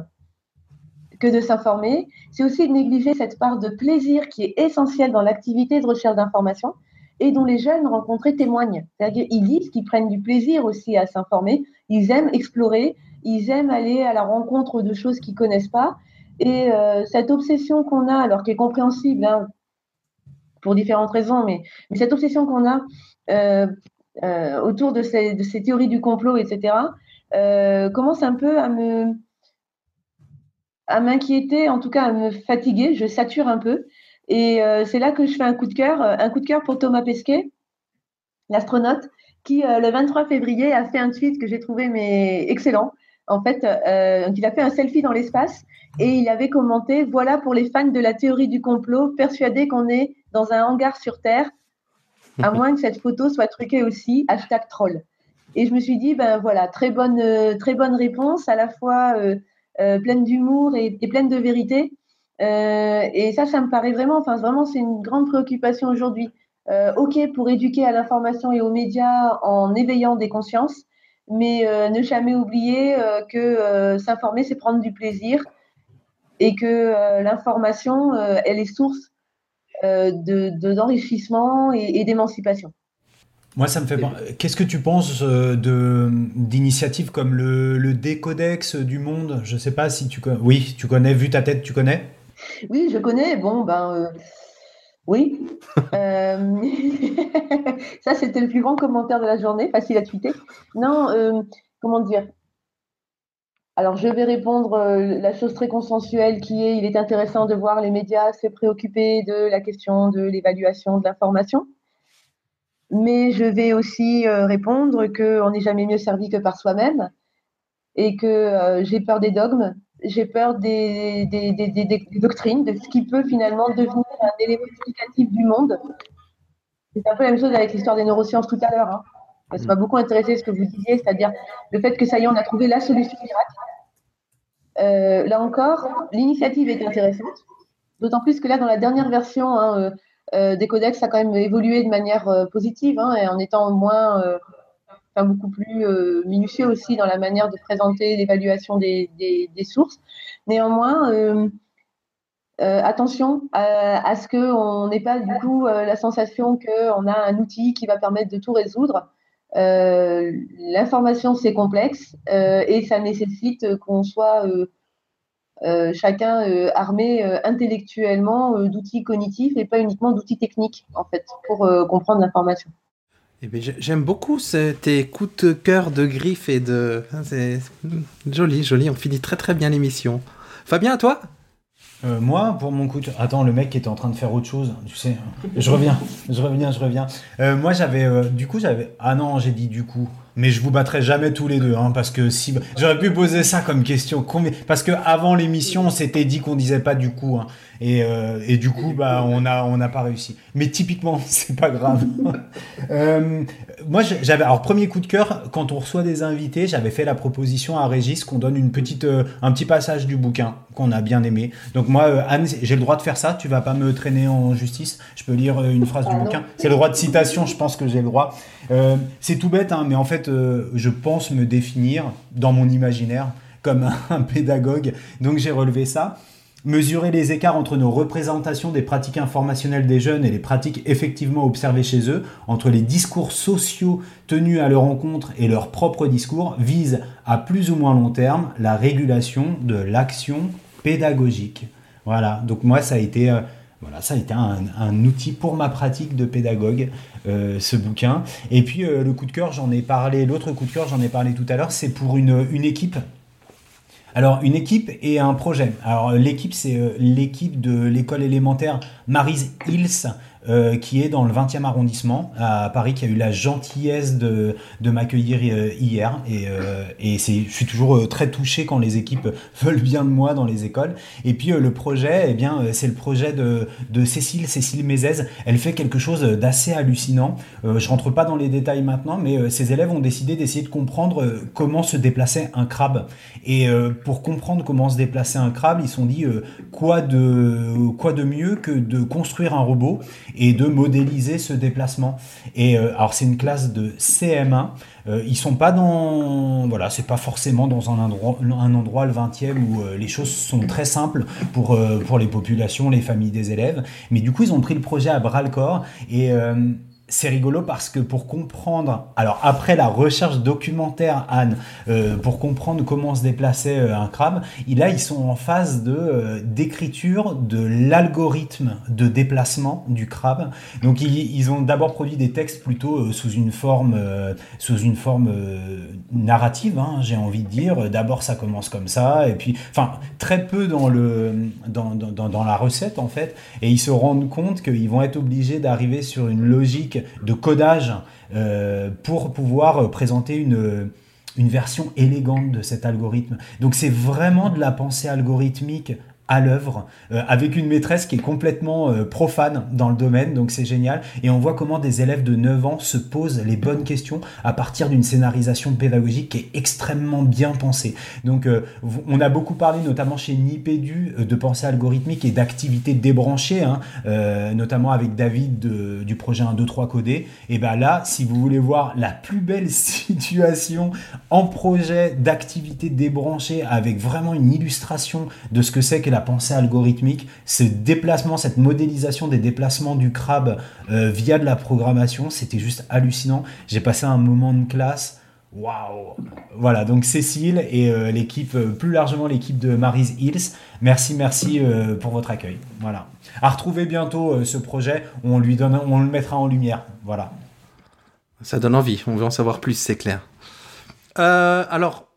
que de s'informer. C'est aussi négliger cette part de plaisir qui est essentielle dans l'activité de recherche d'information et dont les jeunes rencontrés témoignent. C'est-à-dire qu'ils disent qu'ils prennent du plaisir aussi à s'informer, ils aiment explorer, ils aiment aller à la rencontre de choses qu'ils connaissent pas. Et euh, cette obsession qu'on a, alors qui est compréhensible hein, pour différentes raisons, mais, mais cette obsession qu'on a euh, euh, autour de ces, théories du complot, etc., euh, commence un peu à me à m'inquiéter, en tout cas à me fatiguer. Je sature un peu. Et euh, c'est là que je fais un coup de cœur, un coup de cœur pour Thomas Pesquet, l'astronaute, qui le 23 février a fait un tweet que j'ai trouvé mais excellent. En fait, il a fait un selfie dans l'espace et il avait commenté Voilà pour les fans de la théorie du complot, persuadés qu'on est dans un hangar sur Terre à moins que cette photo soit truquée aussi, hashtag troll. Et je me suis dit, ben voilà, très bonne, euh, très bonne réponse, à la fois euh, euh, pleine d'humour et, pleine de vérité. et ça, ça me paraît vraiment, enfin vraiment, c'est une grande préoccupation aujourd'hui. ok pour éduquer à l'information et aux médias en éveillant des consciences, mais ne jamais oublier que s'informer, c'est prendre du plaisir et que l'information, elle est source euh, d'enrichissement de, et, d'émancipation. Moi, ça me fait. Qu'est-ce que tu penses euh, de d'initiatives comme le, le Décodex du Monde? Je ne sais pas si tu connais. Oui, tu connais. Vu ta tête, tu connais? Oui, je connais. Bon, ben. Euh, oui. ça, c'était le plus grand commentaire de la journée, facile à tweeter. Non, comment dire? Alors, je vais répondre euh, la chose très consensuelle qui est, il est intéressant de voir les médias se préoccuper de la question de l'évaluation de l'information. Mais je vais aussi euh, répondre qu'on n'est jamais mieux servi que par soi-même et que euh, j'ai peur des dogmes, j'ai peur des, doctrines, de ce qui peut finalement devenir un élément explicatif du monde. C'est un peu la même chose avec l'histoire des neurosciences tout à l'heure. Hein. Ça m'a beaucoup intéressé ce que vous disiez, c'est-à-dire le fait que ça y est, on a trouvé la solution miracle. Euh, là encore, l'initiative est intéressante, d'autant plus que là, dans la dernière version hein, euh, euh, des codex, ça a quand même évolué de manière positive, hein, et en étant moins, beaucoup plus minutieux aussi dans la manière de présenter l'évaluation des, sources. Néanmoins, attention à, à ce qu'on n'ait pas du coup la sensation qu'on a un outil qui va permettre de tout résoudre. L'information, c'est complexe et ça nécessite qu'on soit euh, chacun euh, armé euh, intellectuellement d'outils cognitifs et pas uniquement d'outils techniques, en fait, pour comprendre l'information. Eh ben, j'aime beaucoup tes coups de cœur de griffes et de. Hein, c'est joli, joli. On finit très très bien l'émission. Fabien, à toi? Moi, pour mon coup, attends, le mec était en train de faire autre chose, tu sais. Je reviens, je reviens, je reviens. moi, j'avais, du coup, j'avais. Ah non, j'ai dit du coup mais je vous battrai jamais tous les deux, hein, parce que si j'aurais pu poser ça comme question, parce que avant l'émission, on s'était dit qu'on disait pas du coup, hein, et, euh, et, du coup, bah, on n'a pas réussi. Mais typiquement, c'est pas grave. euh, moi, j'avais alors premier coup de cœur quand on reçoit des invités, j'avais fait la proposition à Régis qu'on donne une petite euh, un petit passage du bouquin qu'on a bien aimé. Donc moi, Anne, j'ai le droit de faire ça. Tu vas pas me traîner en justice. Je peux lire une phrase du bouquin. C'est le droit de citation. Je pense que j'ai le droit. c'est tout bête, hein, mais en fait, je pense me définir dans mon imaginaire comme un pédagogue. Donc j'ai relevé ça mesurer les écarts entre nos représentations des pratiques informationnelles des jeunes et les pratiques effectivement observées chez eux, entre les discours sociaux tenus à leur encontre et leur propre discours, vise à plus ou moins long terme la régulation de l'action pédagogique. Voilà, donc moi ça a été... Euh, un, outil pour ma pratique de pédagogue, euh, ce bouquin. Et puis euh, le coup de cœur, j'en ai parlé, l'autre coup de cœur, j'en ai parlé tout à l'heure, c'est pour une, une équipe alors, une équipe et un projet. Alors, l'équipe, c'est euh, l'équipe de l'école élémentaire Marise Hills euh, qui est dans le 20e arrondissement à Paris, qui a eu la gentillesse de, de m'accueillir euh, hier. Et, euh, et je suis toujours très touché quand les équipes veulent bien de moi dans les écoles. Et puis le projet, eh bien, c'est le projet de, de Cécile, Cécile Mézès. Elle fait quelque chose d'assez hallucinant. je rentre pas dans les détails maintenant, mais ces élèves ont décidé d'essayer de comprendre comment se déplaçait un crabe. Et pour comprendre comment se déplaçait un crabe, ils se sont dit quoi de quoi de mieux que de construire un robot et de modéliser ce déplacement. Et euh, alors c'est une classe de CM1. Euh, ils sont pas dans voilà, c'est pas forcément dans un endroit, le 20e où euh, les choses sont très simples pour pour les populations, les familles des élèves. Mais du coup ils ont pris le projet à bras le corps et c'est rigolo parce que pour comprendre, alors après la recherche documentaire, Anne, euh, pour comprendre comment se déplaçait euh, un crabe, là ils sont en phase de euh, d'écriture de l'algorithme de déplacement du crabe. Donc ils, ont d'abord produit des textes plutôt sous une forme sous une forme narrative, hein, j'ai envie de dire. D'abord ça commence comme ça et puis, enfin très peu dans le dans, dans, dans la recette en fait, et ils se rendent compte qu'ils vont être obligés d'arriver sur une logique de codage euh, pour pouvoir présenter une version élégante de cet algorithme. Donc c'est vraiment de la pensée algorithmique à l'œuvre euh, avec une maîtresse qui est complètement euh, profane dans le domaine donc c'est génial. Et on voit comment des élèves de 9 ans se posent les bonnes questions à partir d'une scénarisation pédagogique qui est extrêmement bien pensée. Donc euh, on a beaucoup parlé notamment chez Nipédu de pensée algorithmique et d'activités débranchées hein, notamment avec David du projet 1 2 3 codé et ben là si vous voulez voir la plus belle situation en projet d'activité débranchée avec vraiment une illustration de ce que c'est que pensée algorithmique, ce déplacement, cette modélisation des déplacements du crabe euh, via de la programmation, c'était juste hallucinant. J'ai passé un moment de classe. Waouh Voilà, donc Cécile et euh, l'équipe, euh, plus largement l'équipe de Mary's Hills, merci, merci pour votre accueil. Voilà. À retrouver bientôt ce projet, on, lui donne, on le mettra en lumière. Voilà. Ça donne envie, on veut en savoir plus, c'est clair. alors,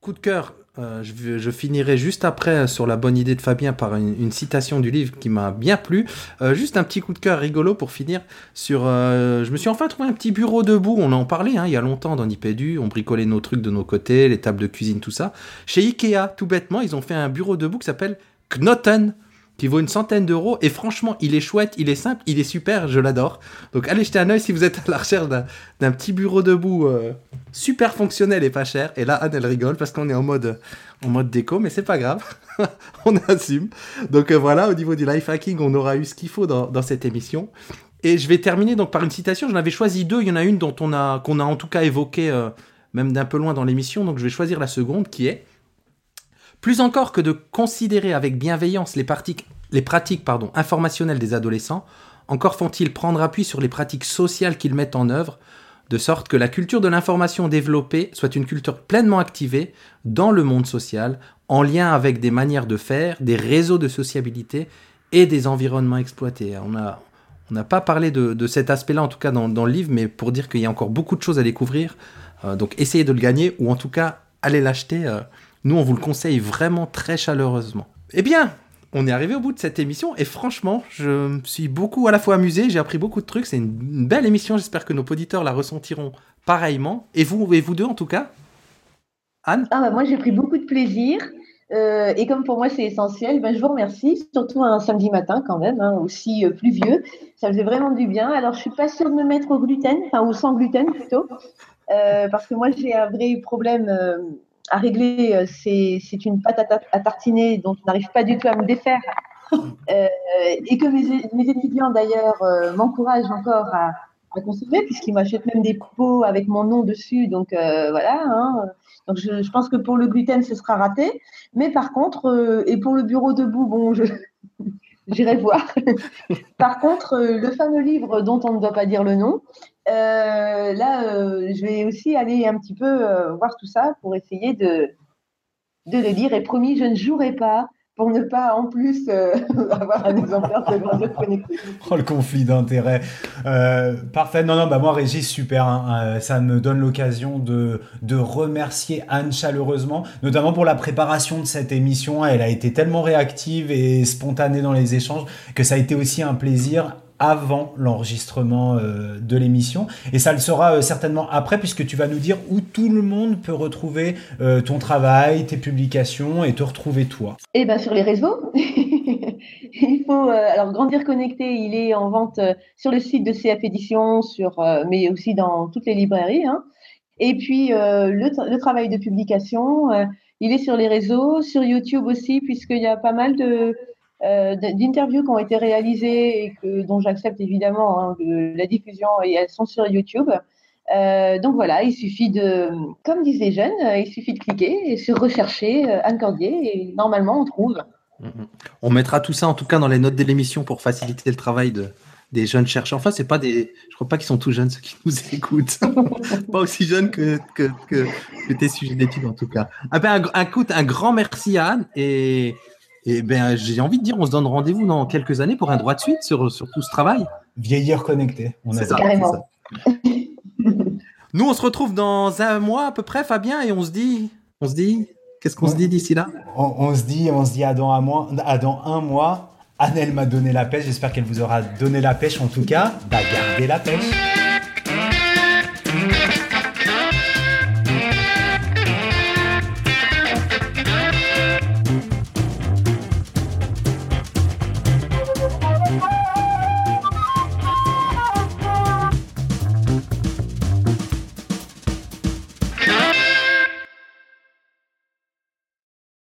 coup de cœur, euh, je, finirai juste après sur la bonne idée de Fabien par une, citation du livre qui m'a bien plu. Euh, juste un petit coup de cœur rigolo pour finir sur. Euh, je me suis enfin trouvé un petit bureau debout. On en parlait hein, il y a longtemps dans Nipédu. On bricolait nos trucs de nos côtés, les tables de cuisine, tout ça. Chez Ikea, tout bêtement, ils ont fait un bureau debout qui s'appelle Knoten qui vaut une centaine d'euros. Et franchement, il est chouette, il est simple, il est super, je l'adore. Donc allez jeter un oeil si vous êtes à la recherche d'un petit bureau debout euh, super fonctionnel et pas cher. Et là, Anne, elle rigole parce qu'on est en mode, en mode déco, mais c'est pas grave. on assume. Donc euh, voilà, au niveau du life hacking, on aura eu ce qu'il faut dans, cette émission. Et je vais terminer donc par une citation. J'en avais choisi deux. Il y en a une dont on a qu'on a en tout cas évoqué euh, même d'un peu loin dans l'émission. Donc je vais choisir la seconde qui est plus encore que de considérer avec bienveillance les pratiques, informationnelles des adolescents, encore font-ils prendre appui sur les pratiques sociales qu'ils mettent en œuvre, de sorte que la culture de l'information développée soit une culture pleinement activée dans le monde social, en lien avec des manières de faire, des réseaux de sociabilité et des environnements exploités. On a, on n'a pas parlé de, cet aspect-là, en tout cas dans, le livre, mais pour dire qu'il y a encore beaucoup de choses à découvrir. Euh, donc essayez de le gagner, ou en tout cas, allez l'acheter. Euh, nous, on vous le conseille vraiment très chaleureusement. Eh bien, on est arrivé au bout de cette émission et franchement, je me suis beaucoup à la fois amusé, j'ai appris beaucoup de trucs. C'est une, belle émission. J'espère que nos auditeurs la ressentiront pareillement. Et vous, et vous deux en tout cas Anne ah bah Moi, j'ai pris beaucoup de plaisir. Euh, et comme pour moi c'est essentiel, ben, je vous remercie, surtout un samedi matin quand même, hein, aussi euh, pluvieux. Ça faisait vraiment du bien. Alors je suis pas sûre de me mettre au gluten, enfin au sans gluten plutôt, euh, parce que moi j'ai un vrai problème à régler, euh, c'est une pâte à, tartiner dont je n'arrive pas du tout à me défaire. Euh, et que mes, étudiants d'ailleurs euh, m'encouragent encore à, consommer, puisqu'ils m'achètent même des pots avec mon nom dessus. Donc voilà. Hein. Donc je, pense que pour le gluten, ce sera raté. Mais par contre, et pour le bureau debout, bon, je, j'irai voir. par contre, le fameux livre dont on ne doit pas dire le nom, euh, là, euh, je vais aussi aller un petit peu euh, voir tout ça pour essayer de, de le lire. Et promis, je ne jouerai pas pour ne pas en plus avoir un exemplaire de grandeur. Oh, le conflit d'intérêts. parfait. Non, non, bah moi, Régis, super. Hein. ça me donne l'occasion de, de remercier Anne chaleureusement, notamment pour la préparation de cette émission. Elle a été tellement réactive et spontanée dans les échanges que ça a été aussi un plaisir avant l'enregistrement euh, de l'émission. Et ça le sera euh, certainement après, puisque tu vas nous dire où tout le monde peut retrouver euh, ton travail, tes publications et te retrouver toi. Eh bien, sur les réseaux. il faut. alors, Grandir Connecté, il est en vente sur le site de CF Édition, sur, mais aussi dans toutes les librairies. Hein. Et puis, le, travail de publication, il est sur les réseaux, sur YouTube aussi, puisqu'il y a pas mal de d'interviews qui ont été réalisées et que, dont j'accepte évidemment hein, la diffusion et elles sont sur YouTube. Euh, donc voilà, il suffit de, comme disent les jeunes, il suffit de cliquer sur rechercher euh, Anne Cordier et normalement on trouve. Mm-hmm. On mettra tout ça en tout cas dans les notes de l'émission pour faciliter le travail de, des jeunes chercheurs. Enfin, c'est pas des, je crois pas qu'ils sont tous jeunes ceux qui nous écoutent, pas aussi jeunes que, que, que, tes sujets d'études en tout cas. Ah ben, un, un, un grand merci à Anne et et ben, j'ai envie de dire, on se donne rendez-vous dans quelques années pour un droit de suite sur, sur tout ce travail. Vieillir connecté. On a ça, carrément. Nous, on se retrouve dans un mois à peu près, Fabien, et on se dit, on se dit, qu'est-ce qu'on se dit d'ici là? On, se dit, on se dit à dans un mois. À dans un mois. Annelle m'a donné la pêche. J'espère qu'elle vous aura donné la pêche. En tout cas, bah, gardez la pêche.